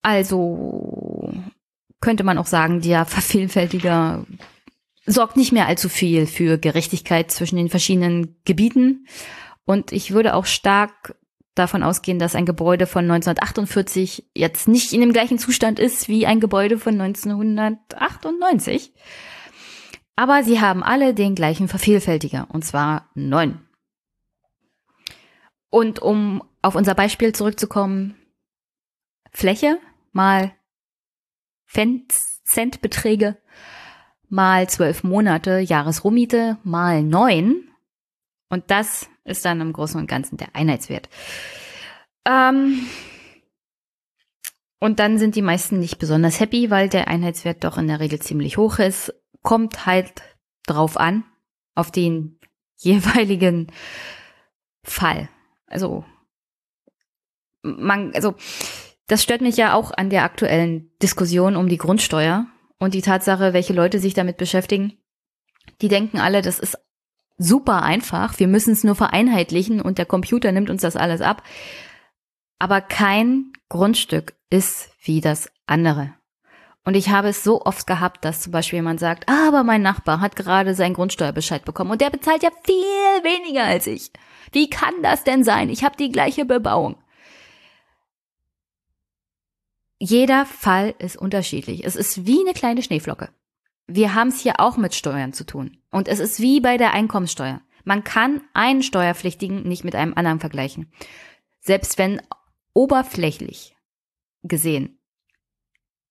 Also könnte man auch sagen, der Vervielfältiger sorgt nicht mehr allzu viel für Gerechtigkeit zwischen den verschiedenen Gebieten. Und ich würde auch stark davon ausgehen, dass ein Gebäude von 1948 jetzt nicht in dem gleichen Zustand ist wie ein Gebäude von 1998. Aber sie haben alle den gleichen Vervielfältiger, und zwar neun. Und um auf unser Beispiel zurückzukommen, Fläche mal Centbeträge mal zwölf Monate Jahresrohmiete mal neun. Und das ist dann im Großen und Ganzen der Einheitswert. Ähm und dann sind die meisten nicht besonders happy, weil der Einheitswert doch in der Regel ziemlich hoch ist. Kommt halt drauf an, auf den jeweiligen Fall. Also, man, also, das stört mich ja auch an der aktuellen Diskussion um die Grundsteuer und die Tatsache, welche Leute sich damit beschäftigen. Die denken alle, das ist super einfach, wir müssen es nur vereinheitlichen und der Computer nimmt uns das alles ab. Aber kein Grundstück ist wie das andere. Und ich habe es so oft gehabt, dass zum Beispiel jemand sagt, aber mein Nachbar hat gerade seinen Grundsteuerbescheid bekommen und der bezahlt ja viel weniger als ich. Wie kann das denn sein? Ich habe die gleiche Bebauung. Jeder Fall ist unterschiedlich. Es ist wie eine kleine Schneeflocke. Wir haben es hier auch mit Steuern zu tun. Und es ist wie bei der Einkommenssteuer. Man kann einen Steuerpflichtigen nicht mit einem anderen vergleichen. Selbst wenn oberflächlich gesehen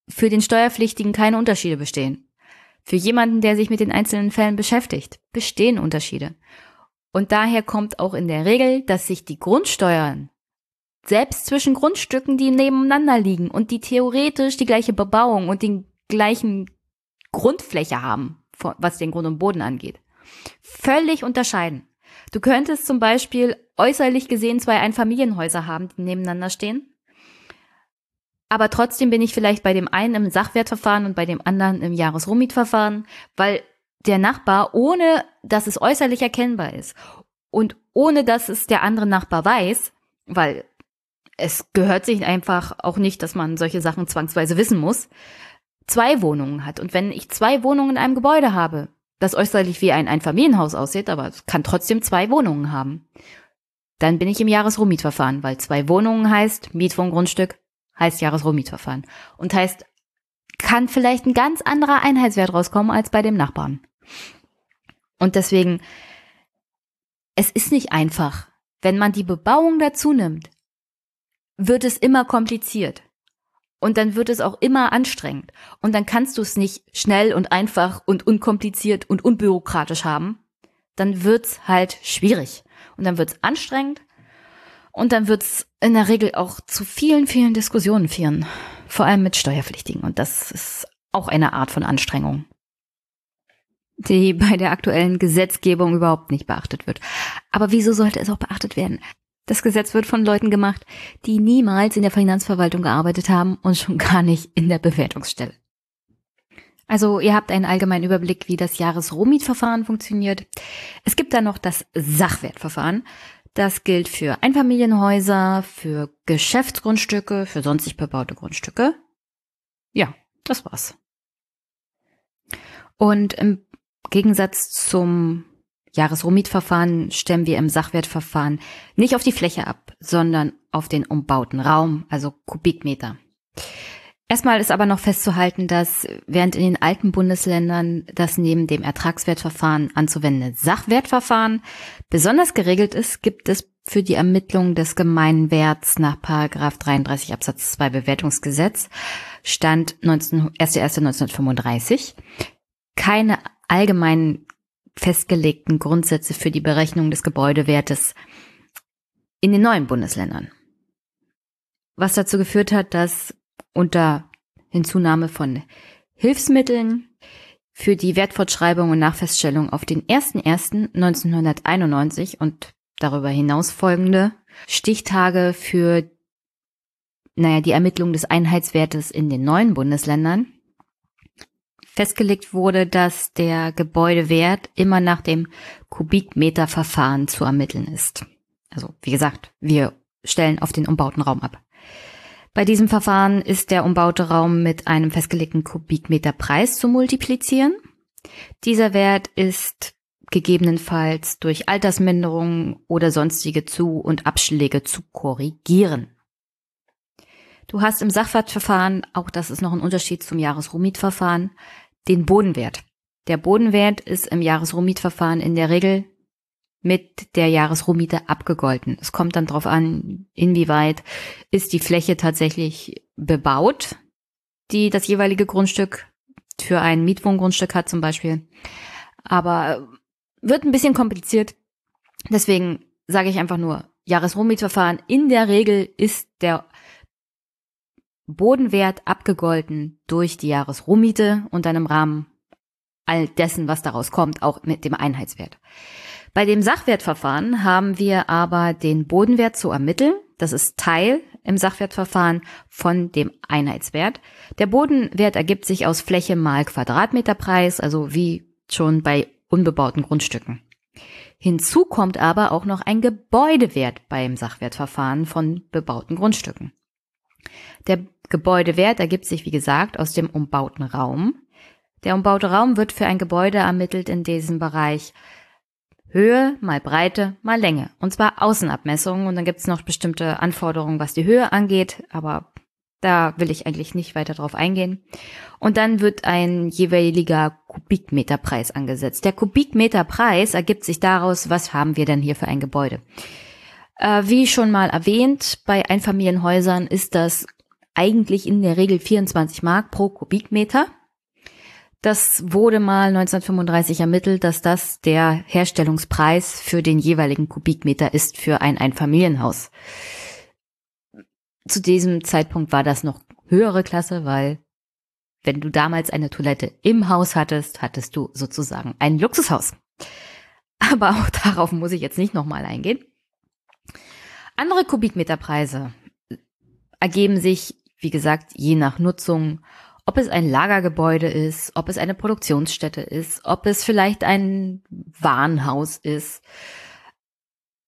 für den Steuerpflichtigen keine Unterschiede bestehen. Für jemanden, der sich mit den einzelnen Fällen beschäftigt, bestehen Unterschiede. Und daher kommt auch in der Regel, dass sich die Grundsteuern selbst zwischen Grundstücken, die nebeneinander liegen und die theoretisch die gleiche Bebauung und den gleichen Grundfläche haben, was den Grund und Boden angeht, völlig unterscheiden. Du könntest zum Beispiel äußerlich gesehen zwei Einfamilienhäuser haben, die nebeneinander stehen. Aber trotzdem bin ich vielleicht bei dem einen im Sachwertverfahren und bei dem anderen im Jahresrohmietverfahren, weil der Nachbar, ohne dass es äußerlich erkennbar ist und ohne dass es der andere Nachbar weiß, weil es gehört sich einfach auch nicht, dass man solche Sachen zwangsweise wissen muss, zwei Wohnungen hat. Und wenn ich zwei Wohnungen in einem Gebäude habe, das äußerlich wie ein Einfamilienhaus aussieht, aber es kann trotzdem zwei Wohnungen haben, dann bin ich im Jahresrohmietverfahren, weil zwei Wohnungen heißt Mietwohngrundstück, heißt Jahresrohmietverfahren. Und heißt, kann vielleicht ein ganz anderer Einheitswert rauskommen als bei dem Nachbarn. Und deswegen, es ist nicht einfach. Wenn man die Bebauung dazu nimmt, wird es immer kompliziert. Und dann wird es auch immer anstrengend. Und dann kannst du es nicht schnell und einfach und unkompliziert und unbürokratisch haben. Dann wird's halt schwierig. Und dann wird's anstrengend. Und dann wird's in der Regel auch zu vielen, vielen Diskussionen führen. Vor allem mit Steuerpflichtigen. Und das ist auch eine Art von Anstrengung, die bei der aktuellen Gesetzgebung überhaupt nicht beachtet wird. Aber wieso sollte es auch beachtet werden? Das Gesetz wird von Leuten gemacht, die niemals in der Finanzverwaltung gearbeitet haben und schon gar nicht in der Bewertungsstelle. Also ihr habt einen allgemeinen Überblick, wie das Jahresrohmietverfahren funktioniert. Es gibt dann noch das Sachwertverfahren. Das gilt für Einfamilienhäuser, für Geschäftsgrundstücke, für sonstig bebaute Grundstücke. Ja, das war's. Und im Gegensatz zum Jahresrohmietverfahren stellen wir im Sachwertverfahren nicht auf die Fläche ab, sondern auf den umbauten Raum, also Kubikmeter. Erstmal ist aber noch festzuhalten, dass während in den alten Bundesländern das neben dem Ertragswertverfahren anzuwendende Sachwertverfahren besonders geregelt ist, gibt es für die Ermittlung des Gemeinwerts nach Paragraph 33 Absatz 2 Bewertungsgesetz Stand 1.1.1935 keine allgemeinen festgelegten Grundsätze für die Berechnung des Gebäudewertes in den neuen Bundesländern. Was dazu geführt hat, dass unter Hinzunahme von Hilfsmitteln für die Wertfortschreibung und Nachfeststellung auf den 01.01.1991 und darüber hinaus folgende Stichtage für naja, die Ermittlung des Einheitswertes in den neuen Bundesländern festgelegt wurde, dass der Gebäudewert immer nach dem Kubikmeterverfahren zu ermitteln ist. Also wie gesagt, wir stellen auf den umbauten Raum ab. Bei diesem Verfahren ist der umbaute Raum mit einem festgelegten Kubikmeterpreis zu multiplizieren. Dieser Wert ist gegebenenfalls durch Altersminderungen oder sonstige Zu- und Abschläge zu korrigieren. Du hast im Sachverfahren, auch das ist noch ein Unterschied zum Jahresruhmietverfahren, den Bodenwert. Der Bodenwert ist im Jahresrohmietverfahren in der Regel mit der Jahresrohmiete abgegolten. Es kommt dann darauf an, inwieweit ist die Fläche tatsächlich bebaut, die das jeweilige Grundstück für ein Mietwohngrundstück hat zum Beispiel. Aber wird ein bisschen kompliziert. Deswegen sage ich einfach nur, Jahresrohmietverfahren. In der Regel ist der Bodenwert abgegolten durch die Jahresrohmiete und dann im Rahmen all dessen, was daraus kommt, auch mit dem Einheitswert. Bei dem Sachwertverfahren haben wir aber den Bodenwert zu ermitteln. Das ist Teil im Sachwertverfahren von dem Einheitswert. Der Bodenwert ergibt sich aus Fläche mal Quadratmeterpreis, also wie schon bei unbebauten Grundstücken. Hinzu kommt aber auch noch ein Gebäudewert beim Sachwertverfahren von bebauten Grundstücken. Der Gebäudewert ergibt sich, wie gesagt, aus dem umbauten Raum. Der umbaute Raum wird für ein Gebäude ermittelt in diesem Bereich Höhe mal Breite mal Länge. Und zwar Außenabmessungen. Und dann gibt es noch bestimmte Anforderungen, was die Höhe angeht. Aber da will ich eigentlich nicht weiter drauf eingehen. Und dann wird ein jeweiliger Kubikmeterpreis angesetzt. Der Kubikmeterpreis ergibt sich daraus, was haben wir denn hier für ein Gebäude. Äh, wie schon mal erwähnt, bei Einfamilienhäusern ist das eigentlich in der Regel 24 Mark pro Kubikmeter. Das wurde mal 1935 ermittelt, dass das der Herstellungspreis für den jeweiligen Kubikmeter ist für ein Einfamilienhaus. Zu diesem Zeitpunkt war das noch höhere Klasse, weil wenn du damals eine Toilette im Haus hattest, hattest du sozusagen ein Luxushaus. Aber auch darauf muss ich jetzt nicht nochmal eingehen. Andere Kubikmeterpreise ergeben sich, wie gesagt, je nach Nutzung, ob es ein Lagergebäude ist, ob es eine Produktionsstätte ist, ob es vielleicht ein Warenhaus ist.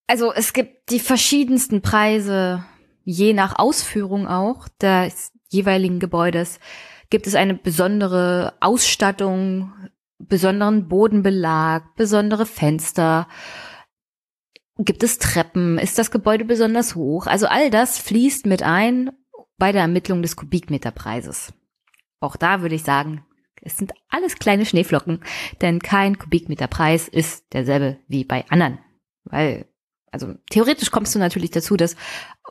Also es gibt die verschiedensten Preise, je nach Ausführung auch des jeweiligen Gebäudes. Gibt es eine besondere Ausstattung, besonderen Bodenbelag, besondere Fenster? Gibt es Treppen? Ist das Gebäude besonders hoch? Also all das fließt mit ein bei der Ermittlung des Kubikmeterpreises. Auch da würde ich sagen, es sind alles kleine Schneeflocken, denn kein Kubikmeterpreis ist derselbe wie bei anderen. Weil, also theoretisch kommst du natürlich dazu, dass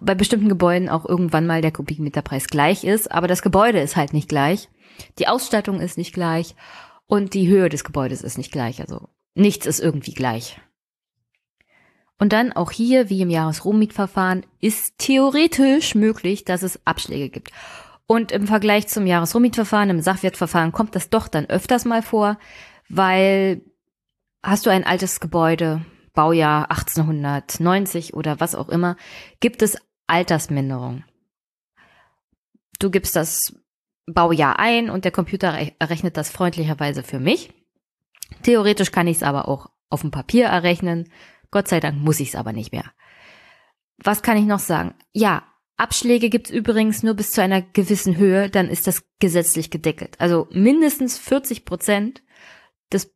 bei bestimmten Gebäuden auch irgendwann mal der Kubikmeterpreis gleich ist, aber das Gebäude ist halt nicht gleich. Die Ausstattung ist nicht gleich und die Höhe des Gebäudes ist nicht gleich. Also nichts ist irgendwie gleich. Und dann auch hier, wie im Jahresrohmietverfahren, ist theoretisch möglich, dass es Abschläge gibt. Und im Vergleich zum Jahresrohmietverfahren, im Sachwertverfahren kommt das doch dann öfters mal vor, weil hast du ein altes Gebäude, Baujahr 1890 oder was auch immer, gibt es Altersminderung. Du gibst das Baujahr ein und der Computer errechnet das freundlicherweise für mich. Theoretisch kann ich es aber auch auf dem Papier errechnen. Gott sei Dank muss ich es aber nicht mehr. Was kann ich noch sagen? Ja, Abschläge gibt's übrigens nur bis zu einer gewissen Höhe, dann ist das gesetzlich gedeckelt. Also mindestens 40 Prozent des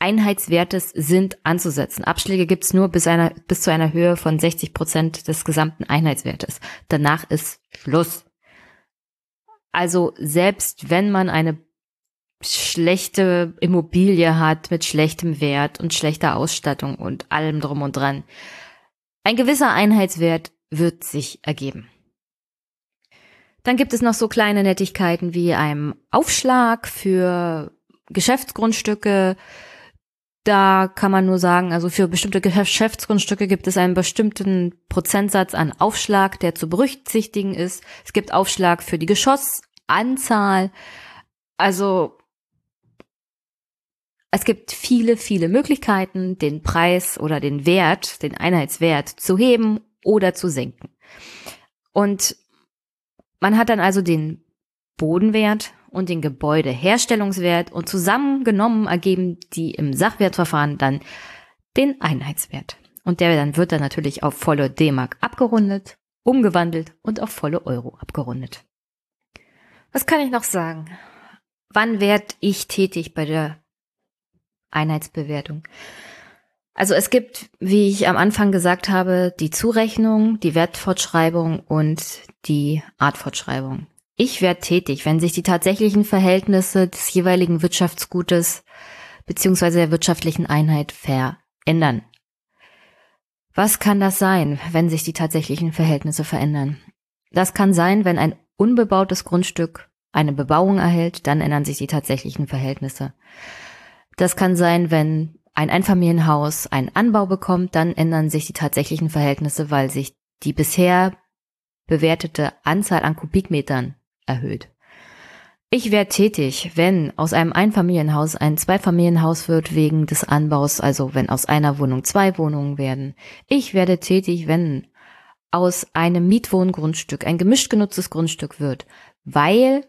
Einheitswertes sind anzusetzen. Abschläge gibt's nur bis, einer, bis zu einer Höhe von 60 Prozent des gesamten Einheitswertes. Danach ist Schluss. Also selbst wenn man eine schlechte Immobilie hat mit schlechtem Wert und schlechter Ausstattung und allem drum und dran. Ein gewisser Einheitswert wird sich ergeben. Dann gibt es noch so kleine Nettigkeiten wie einem Aufschlag für Geschäftsgrundstücke. Da kann man nur sagen, also für bestimmte Geschäftsgrundstücke gibt es einen bestimmten Prozentsatz an Aufschlag, der zu berücksichtigen ist. Es gibt Aufschlag für die Geschossanzahl. Also es gibt viele, viele Möglichkeiten, den Preis oder den Wert, den Einheitswert zu heben oder zu senken. Und man hat dann also den Bodenwert und den Gebäudeherstellungswert und zusammengenommen ergeben die im Sachwertverfahren dann den Einheitswert. Und der dann wird dann natürlich auf volle D-Mark abgerundet, umgewandelt und auf volle Euro abgerundet. Was kann ich noch sagen? Wann werd ich tätig bei der Einheitsbewertung. Also es gibt, wie ich am Anfang gesagt habe, die Zurechnung, die Wertfortschreibung und die Artfortschreibung. Ich werde tätig, wenn sich die tatsächlichen Verhältnisse des jeweiligen Wirtschaftsgutes beziehungsweise der wirtschaftlichen Einheit verändern. Was kann das sein, wenn sich die tatsächlichen Verhältnisse verändern? Das kann sein, wenn ein unbebautes Grundstück eine Bebauung erhält, dann ändern sich die tatsächlichen Verhältnisse. Das kann sein, wenn ein Einfamilienhaus einen Anbau bekommt, dann ändern sich die tatsächlichen Verhältnisse, weil sich die bisher bewertete Anzahl an Kubikmetern erhöht. Ich werde tätig, wenn aus einem Einfamilienhaus ein Zweifamilienhaus wird wegen des Anbaus, also wenn aus einer Wohnung zwei Wohnungen werden. Ich werde tätig, wenn aus einem Mietwohngrundstück ein gemischt genutztes Grundstück wird, weil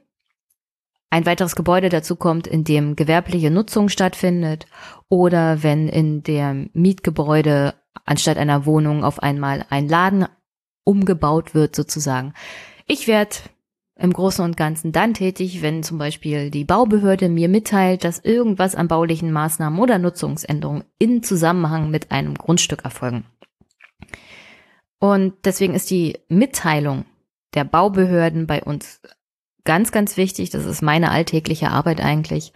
ein weiteres Gebäude dazu kommt, in dem gewerbliche Nutzung stattfindet oder wenn in dem Mietgebäude anstatt einer Wohnung auf einmal ein Laden umgebaut wird sozusagen. Ich werde im Großen und Ganzen dann tätig, wenn zum Beispiel die Baubehörde mir mitteilt, dass irgendwas an baulichen Maßnahmen oder Nutzungsänderungen in Zusammenhang mit einem Grundstück erfolgen. Und deswegen ist die Mitteilung der Baubehörden bei uns ganz, ganz wichtig, das ist meine alltägliche Arbeit eigentlich.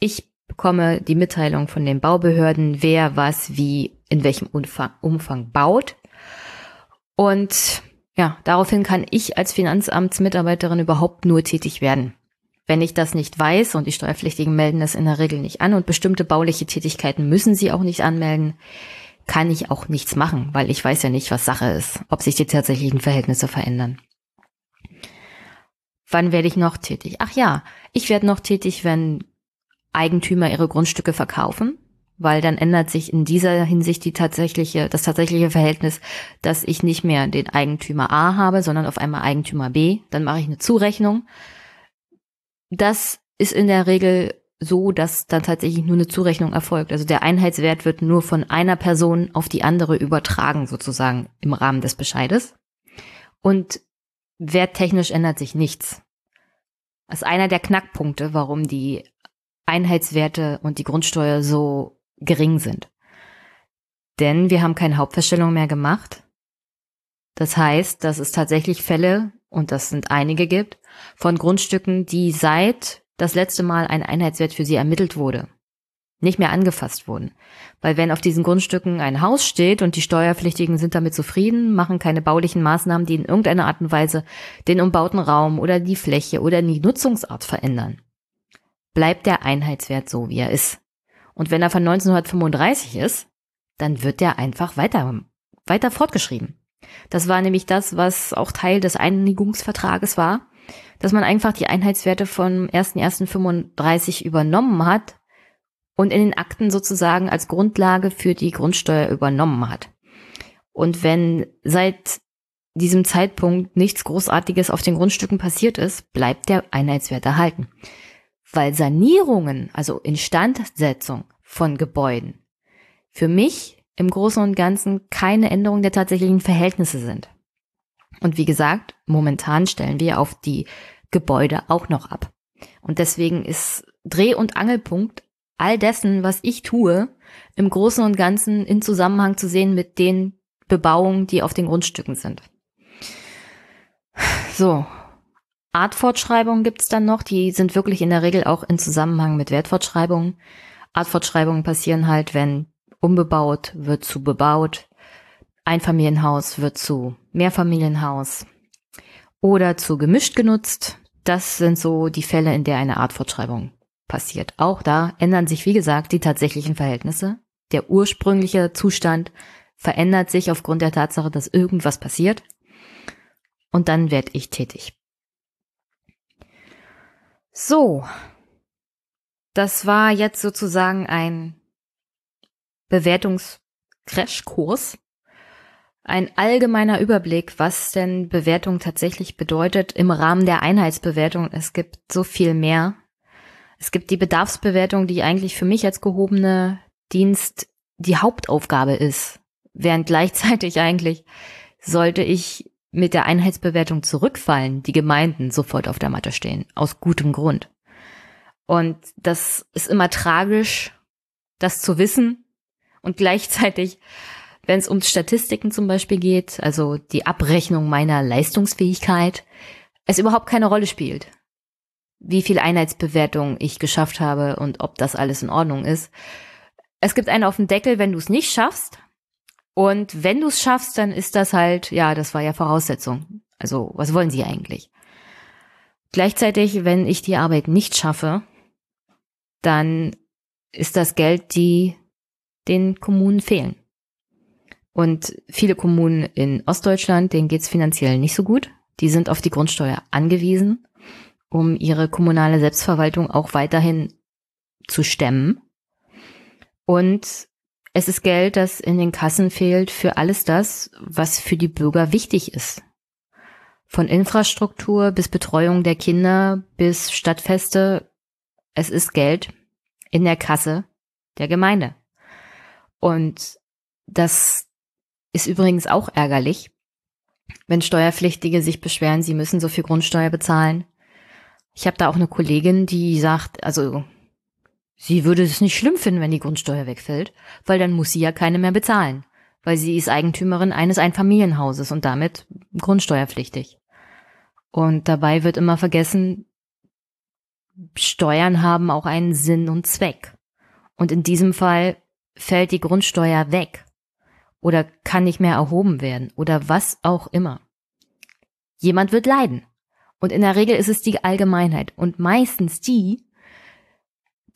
Ich bekomme die Mitteilung von den Baubehörden, wer was wie in welchem Umfang, Umfang baut. Und ja, daraufhin kann ich als Finanzamtsmitarbeiterin überhaupt nur tätig werden. Wenn ich das nicht weiß und die Steuerpflichtigen melden das in der Regel nicht an und bestimmte bauliche Tätigkeiten müssen sie auch nicht anmelden, kann ich auch nichts machen, weil ich weiß ja nicht, was Sache ist, ob sich die tatsächlichen Verhältnisse verändern. Wann werde ich noch tätig? Ach ja, ich werde noch tätig, wenn Eigentümer ihre Grundstücke verkaufen, weil dann ändert sich in dieser Hinsicht die tatsächliche, das tatsächliche Verhältnis, dass ich nicht mehr den Eigentümer A habe, sondern auf einmal Eigentümer B. Dann mache ich eine Zurechnung. Das ist in der Regel so, dass dann tatsächlich nur eine Zurechnung erfolgt. Also der Einheitswert wird nur von einer Person auf die andere übertragen, sozusagen im Rahmen des Bescheides. Und werttechnisch ändert sich nichts. Das ist einer der Knackpunkte, warum die Einheitswerte und die Grundsteuer so gering sind. Denn wir haben keine Hauptfeststellung mehr gemacht. Das heißt, dass es tatsächlich Fälle, und das sind einige gibt, von Grundstücken, die seit das letzte Mal ein Einheitswert für sie ermittelt wurde, nicht mehr angefasst wurden. Weil wenn auf diesen Grundstücken ein Haus steht und die Steuerpflichtigen sind damit zufrieden, machen keine baulichen Maßnahmen, die in irgendeiner Art und Weise den umbauten Raum oder die Fläche oder die Nutzungsart verändern, bleibt der Einheitswert so, wie er ist. Und wenn er von 1935 ist, dann wird der einfach weiter, weiter fortgeschrieben. Das war nämlich das, was auch Teil des Einigungsvertrages war dass man einfach die Einheitswerte von 1.1.35 übernommen hat und in den Akten sozusagen als Grundlage für die Grundsteuer übernommen hat. Und wenn seit diesem Zeitpunkt nichts Großartiges auf den Grundstücken passiert ist, bleibt der Einheitswert erhalten. Weil Sanierungen, also Instandsetzung von Gebäuden, für mich im Großen und Ganzen keine Änderung der tatsächlichen Verhältnisse sind. Und wie gesagt, momentan stellen wir auf die Gebäude auch noch ab. Und deswegen ist Dreh- und Angelpunkt all dessen, was ich tue, im Großen und Ganzen in Zusammenhang zu sehen mit den Bebauungen, die auf den Grundstücken sind. So. Artfortschreibungen gibt's dann noch, die sind wirklich in der Regel auch in Zusammenhang mit Wertfortschreibungen. Artfortschreibungen passieren halt, wenn umbebaut wird zu bebaut, Einfamilienhaus wird zu Mehrfamilienhaus oder zu gemischt genutzt. Das sind so die Fälle, in der eine Artfortschreibung passiert. Auch da ändern sich, wie gesagt, die tatsächlichen Verhältnisse. Der ursprüngliche Zustand verändert sich aufgrund der Tatsache, dass irgendwas passiert. Und dann werde ich tätig. So. Das war jetzt sozusagen ein Bewertungs-Crashkurs ein allgemeiner Überblick, was denn Bewertung tatsächlich bedeutet im Rahmen der Einheitsbewertung. Es gibt so viel mehr. Es gibt die Bedarfsbewertung, die eigentlich für mich als gehobene Dienst die Hauptaufgabe ist, während gleichzeitig eigentlich sollte ich mit der Einheitsbewertung zurückfallen, die Gemeinden sofort auf der Matte stehen, aus gutem Grund. Und das ist immer tragisch, das zu wissen. Und gleichzeitig wenn es um Statistiken zum Beispiel geht, also die Abrechnung meiner Leistungsfähigkeit, es überhaupt keine Rolle spielt, wie viel Einheitsbewertung ich geschafft habe und ob das alles in Ordnung ist. Es gibt einen auf den Deckel, wenn du es nicht schaffst. Und wenn du es schaffst, dann ist das halt, ja, das war ja Voraussetzung. Also, was wollen sie eigentlich? Gleichzeitig, wenn ich die Arbeit nicht schaffe, dann ist das Geld, die den Kommunen fehlen. Und viele Kommunen in Ostdeutschland, denen geht's finanziell nicht so gut. Die sind auf die Grundsteuer angewiesen, um ihre kommunale Selbstverwaltung auch weiterhin zu stemmen. Und es ist Geld, das in den Kassen fehlt für alles das, was für die Bürger wichtig ist. Von Infrastruktur bis Betreuung der Kinder bis Stadtfeste. Es ist Geld in der Kasse der Gemeinde. Und das ist übrigens auch ärgerlich, wenn Steuerpflichtige sich beschweren, sie müssen so viel Grundsteuer bezahlen. Ich habe da auch eine Kollegin, die sagt, also sie würde es nicht schlimm finden, wenn die Grundsteuer wegfällt, weil dann muss sie ja keine mehr bezahlen, weil sie ist Eigentümerin eines Einfamilienhauses und damit grundsteuerpflichtig. Und dabei wird immer vergessen, Steuern haben auch einen Sinn und Zweck. Und in diesem Fall fällt die Grundsteuer weg oder kann nicht mehr erhoben werden oder was auch immer. Jemand wird leiden. Und in der Regel ist es die Allgemeinheit und meistens die,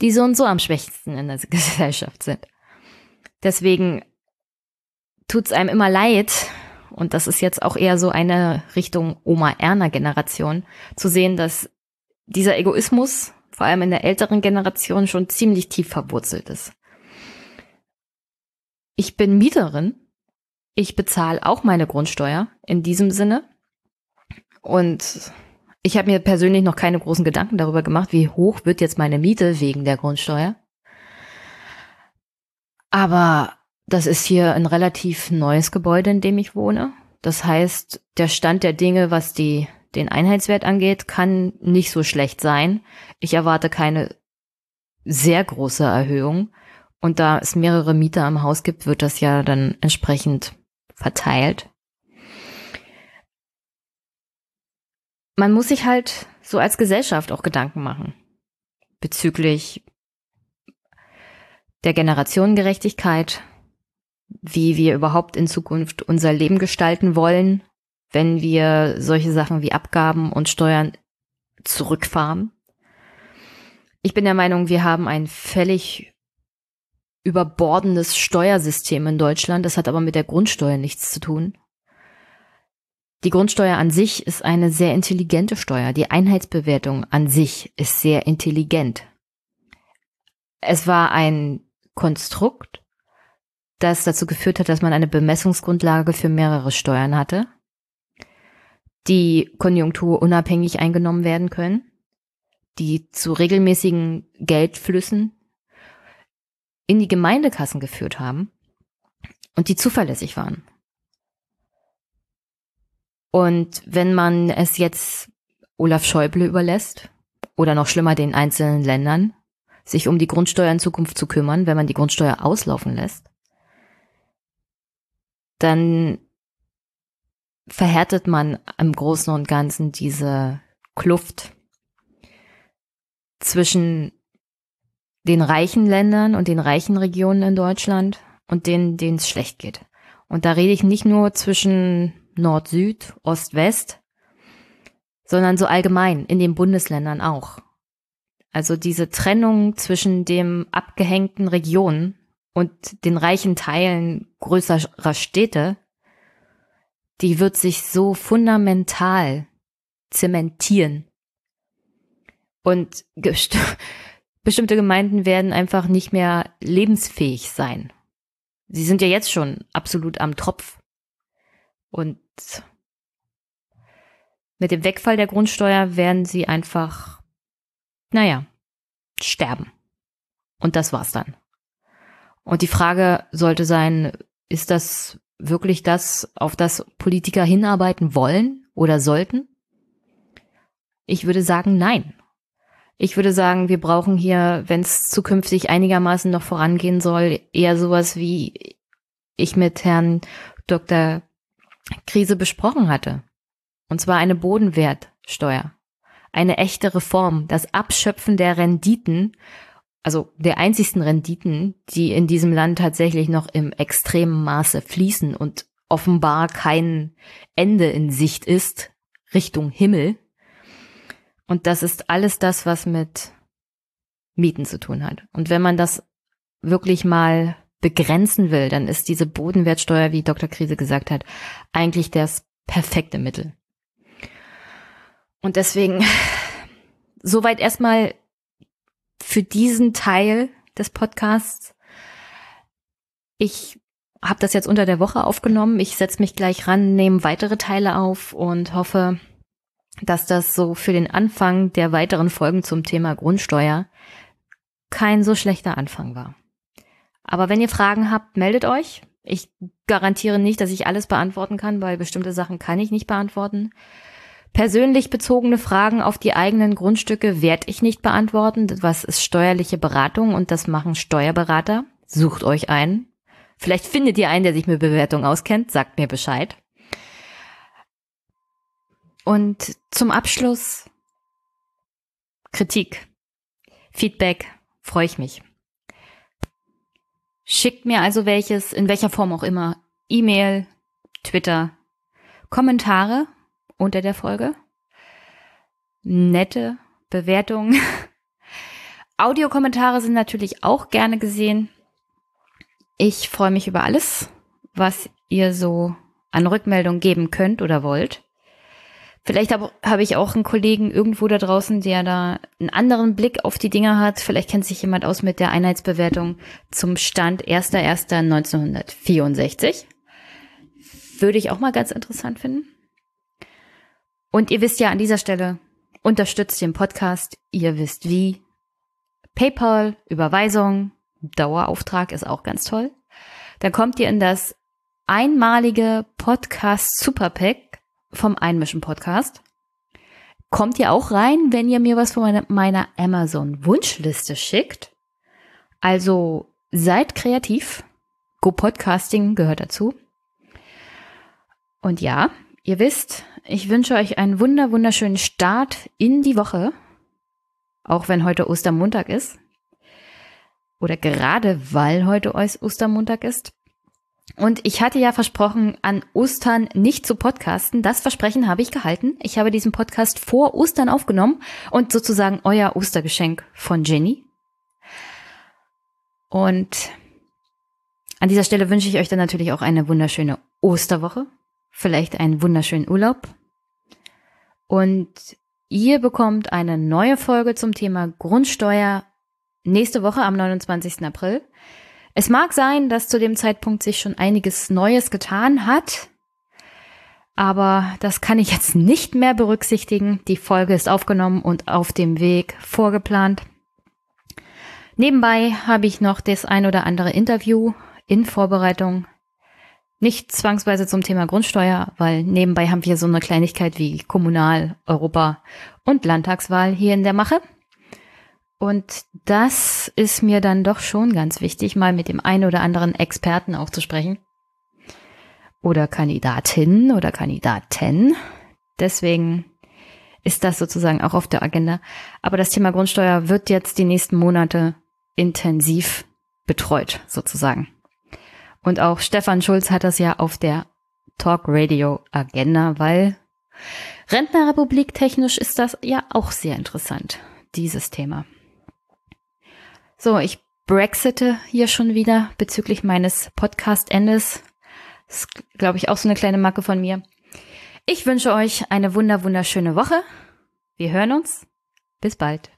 die so und so am schwächsten in der Gesellschaft sind. Deswegen tut's einem immer leid, und das ist jetzt auch eher so eine Richtung Oma-Erna-Generation, zu sehen, dass dieser Egoismus vor allem in der älteren Generation schon ziemlich tief verwurzelt ist. Ich bin Mieterin. Ich bezahle auch meine Grundsteuer in diesem Sinne. Und ich habe mir persönlich noch keine großen Gedanken darüber gemacht, wie hoch wird jetzt meine Miete wegen der Grundsteuer. Aber das ist hier ein relativ neues Gebäude, in dem ich wohne. Das heißt, der Stand der Dinge, was die, den Einheitswert angeht, kann nicht so schlecht sein. Ich erwarte keine sehr große Erhöhung. Und da es mehrere Mieter am Haus gibt, wird das ja dann entsprechend verteilt. Man muss sich halt so als Gesellschaft auch Gedanken machen bezüglich der Generationengerechtigkeit, wie wir überhaupt in Zukunft unser Leben gestalten wollen, wenn wir solche Sachen wie Abgaben und Steuern zurückfahren. Ich bin der Meinung, wir haben ein völlig überbordendes Steuersystem in Deutschland. Das hat aber mit der Grundsteuer nichts zu tun. Die Grundsteuer an sich ist eine sehr intelligente Steuer. Die Einheitsbewertung an sich ist sehr intelligent. Es war ein Konstrukt, das dazu geführt hat, dass man eine Bemessungsgrundlage für mehrere Steuern hatte, die konjunkturunabhängig eingenommen werden können, die zu regelmäßigen Geldflüssen in die Gemeindekassen geführt haben und die zuverlässig waren. Und wenn man es jetzt Olaf Schäuble überlässt oder noch schlimmer den einzelnen Ländern, sich um die Grundsteuer in Zukunft zu kümmern, wenn man die Grundsteuer auslaufen lässt, dann verhärtet man im Großen und Ganzen diese Kluft zwischen den reichen Ländern und den reichen Regionen in Deutschland und denen, denen es schlecht geht. Und da rede ich nicht nur zwischen Nord-Süd, Ost-West, sondern so allgemein in den Bundesländern auch. Also diese Trennung zwischen dem abgehängten Regionen und den reichen Teilen größerer Städte, die wird sich so fundamental zementieren. Und bestimmte Gemeinden werden einfach nicht mehr lebensfähig sein. Sie sind ja jetzt schon absolut am Tropf. Und mit dem Wegfall der Grundsteuer werden sie einfach, naja, sterben. Und das war's dann. Und die Frage sollte sein, ist das wirklich das, auf das Politiker hinarbeiten wollen oder sollten? Ich würde sagen, nein. Ich würde sagen, wir brauchen hier, wenn es zukünftig einigermaßen noch vorangehen soll, eher sowas wie ich mit Herrn Dr. Krise besprochen hatte. Und zwar eine Bodenwertsteuer. Eine echte Reform, das Abschöpfen der Renditen, also der einzigsten Renditen, die in diesem Land tatsächlich noch im extremen Maße fließen und offenbar kein Ende in Sicht ist, Richtung Himmel. Und das ist alles das, was mit Mieten zu tun hat. Und wenn man das wirklich mal begrenzen will, dann ist diese Bodenwertsteuer, wie Dr. Krise gesagt hat, eigentlich das perfekte Mittel. Und deswegen soweit erstmal für diesen Teil des Podcasts. Ich habe das jetzt unter der Woche aufgenommen. Ich setze mich gleich ran, nehme weitere Teile auf und hoffe, dass das so für den Anfang der weiteren Folgen zum Thema Grundsteuer kein so schlechter Anfang war. Aber wenn ihr Fragen habt, meldet euch. Ich garantiere nicht, dass ich alles beantworten kann, weil bestimmte Sachen kann ich nicht beantworten. Persönlich bezogene Fragen auf die eigenen Grundstücke werde ich nicht beantworten. Was ist steuerliche Beratung und das machen Steuerberater. Sucht euch einen. Vielleicht findet ihr einen, der sich mit Bewertung auskennt. Sagt mir Bescheid. Und zum Abschluss Kritik, Feedback, freue ich mich. Schickt mir also welches, in welcher Form auch immer, E-Mail, Twitter, Kommentare unter der Folge. nette Bewertungen. Audiokommentare sind natürlich auch gerne gesehen. Ich freue mich über alles, was ihr so an Rückmeldung geben könnt oder wollt. Vielleicht habe hab ich auch einen Kollegen irgendwo da draußen, der da einen anderen Blick auf die Dinge hat. Vielleicht kennt sich jemand aus mit der Einheitsbewertung zum Stand 1.1.1964. Würde ich auch mal ganz interessant finden. Und ihr wisst ja an dieser Stelle, unterstützt den Podcast. Ihr wisst wie. PayPal, Überweisung, Dauerauftrag ist auch ganz toll. Dann kommt ihr in das einmalige Podcast Superpack vom Einmischen Podcast. Kommt ihr auch rein, wenn ihr mir was von meiner Amazon Wunschliste schickt. Also seid kreativ. Go Podcasting gehört dazu. Und ja, ihr wisst, ich wünsche euch einen wunder wunderschönen Start in die Woche. Auch wenn heute Ostermontag ist. Oder gerade weil heute Ostermontag ist. Und ich hatte ja versprochen, an Ostern nicht zu podcasten. Das Versprechen habe ich gehalten. Ich habe diesen Podcast vor Ostern aufgenommen und sozusagen euer Ostergeschenk von Jenny. Und an dieser Stelle wünsche ich euch dann natürlich auch eine wunderschöne Osterwoche, vielleicht einen wunderschönen Urlaub. Und ihr bekommt eine neue Folge zum Thema Grundsteuer nächste Woche am 29. April. Es mag sein, dass zu dem Zeitpunkt sich schon einiges Neues getan hat, aber das kann ich jetzt nicht mehr berücksichtigen. Die Folge ist aufgenommen und auf dem Weg vorgeplant. Nebenbei habe ich noch das ein oder andere Interview in Vorbereitung. Nicht zwangsweise zum Thema Grundsteuer, weil nebenbei haben wir so eine Kleinigkeit wie Kommunal-, Europa- und Landtagswahl hier in der Mache. Und das ist mir dann doch schon ganz wichtig, mal mit dem einen oder anderen Experten auch zu sprechen. Oder Kandidatin oder Kandidaten. Deswegen ist das sozusagen auch auf der Agenda. Aber das Thema Grundsteuer wird jetzt die nächsten Monate intensiv betreut, sozusagen. Und auch Stefan Schulz hat das ja auf der Talk Radio Agenda, weil Rentnerrepublik technisch ist das ja auch sehr interessant, dieses Thema. So, ich brexite hier schon wieder bezüglich meines Podcast-Endes. Ist, glaube ich, auch so eine kleine Macke von mir. Ich wünsche euch eine wunder, wunderschöne Woche. Wir hören uns. Bis bald.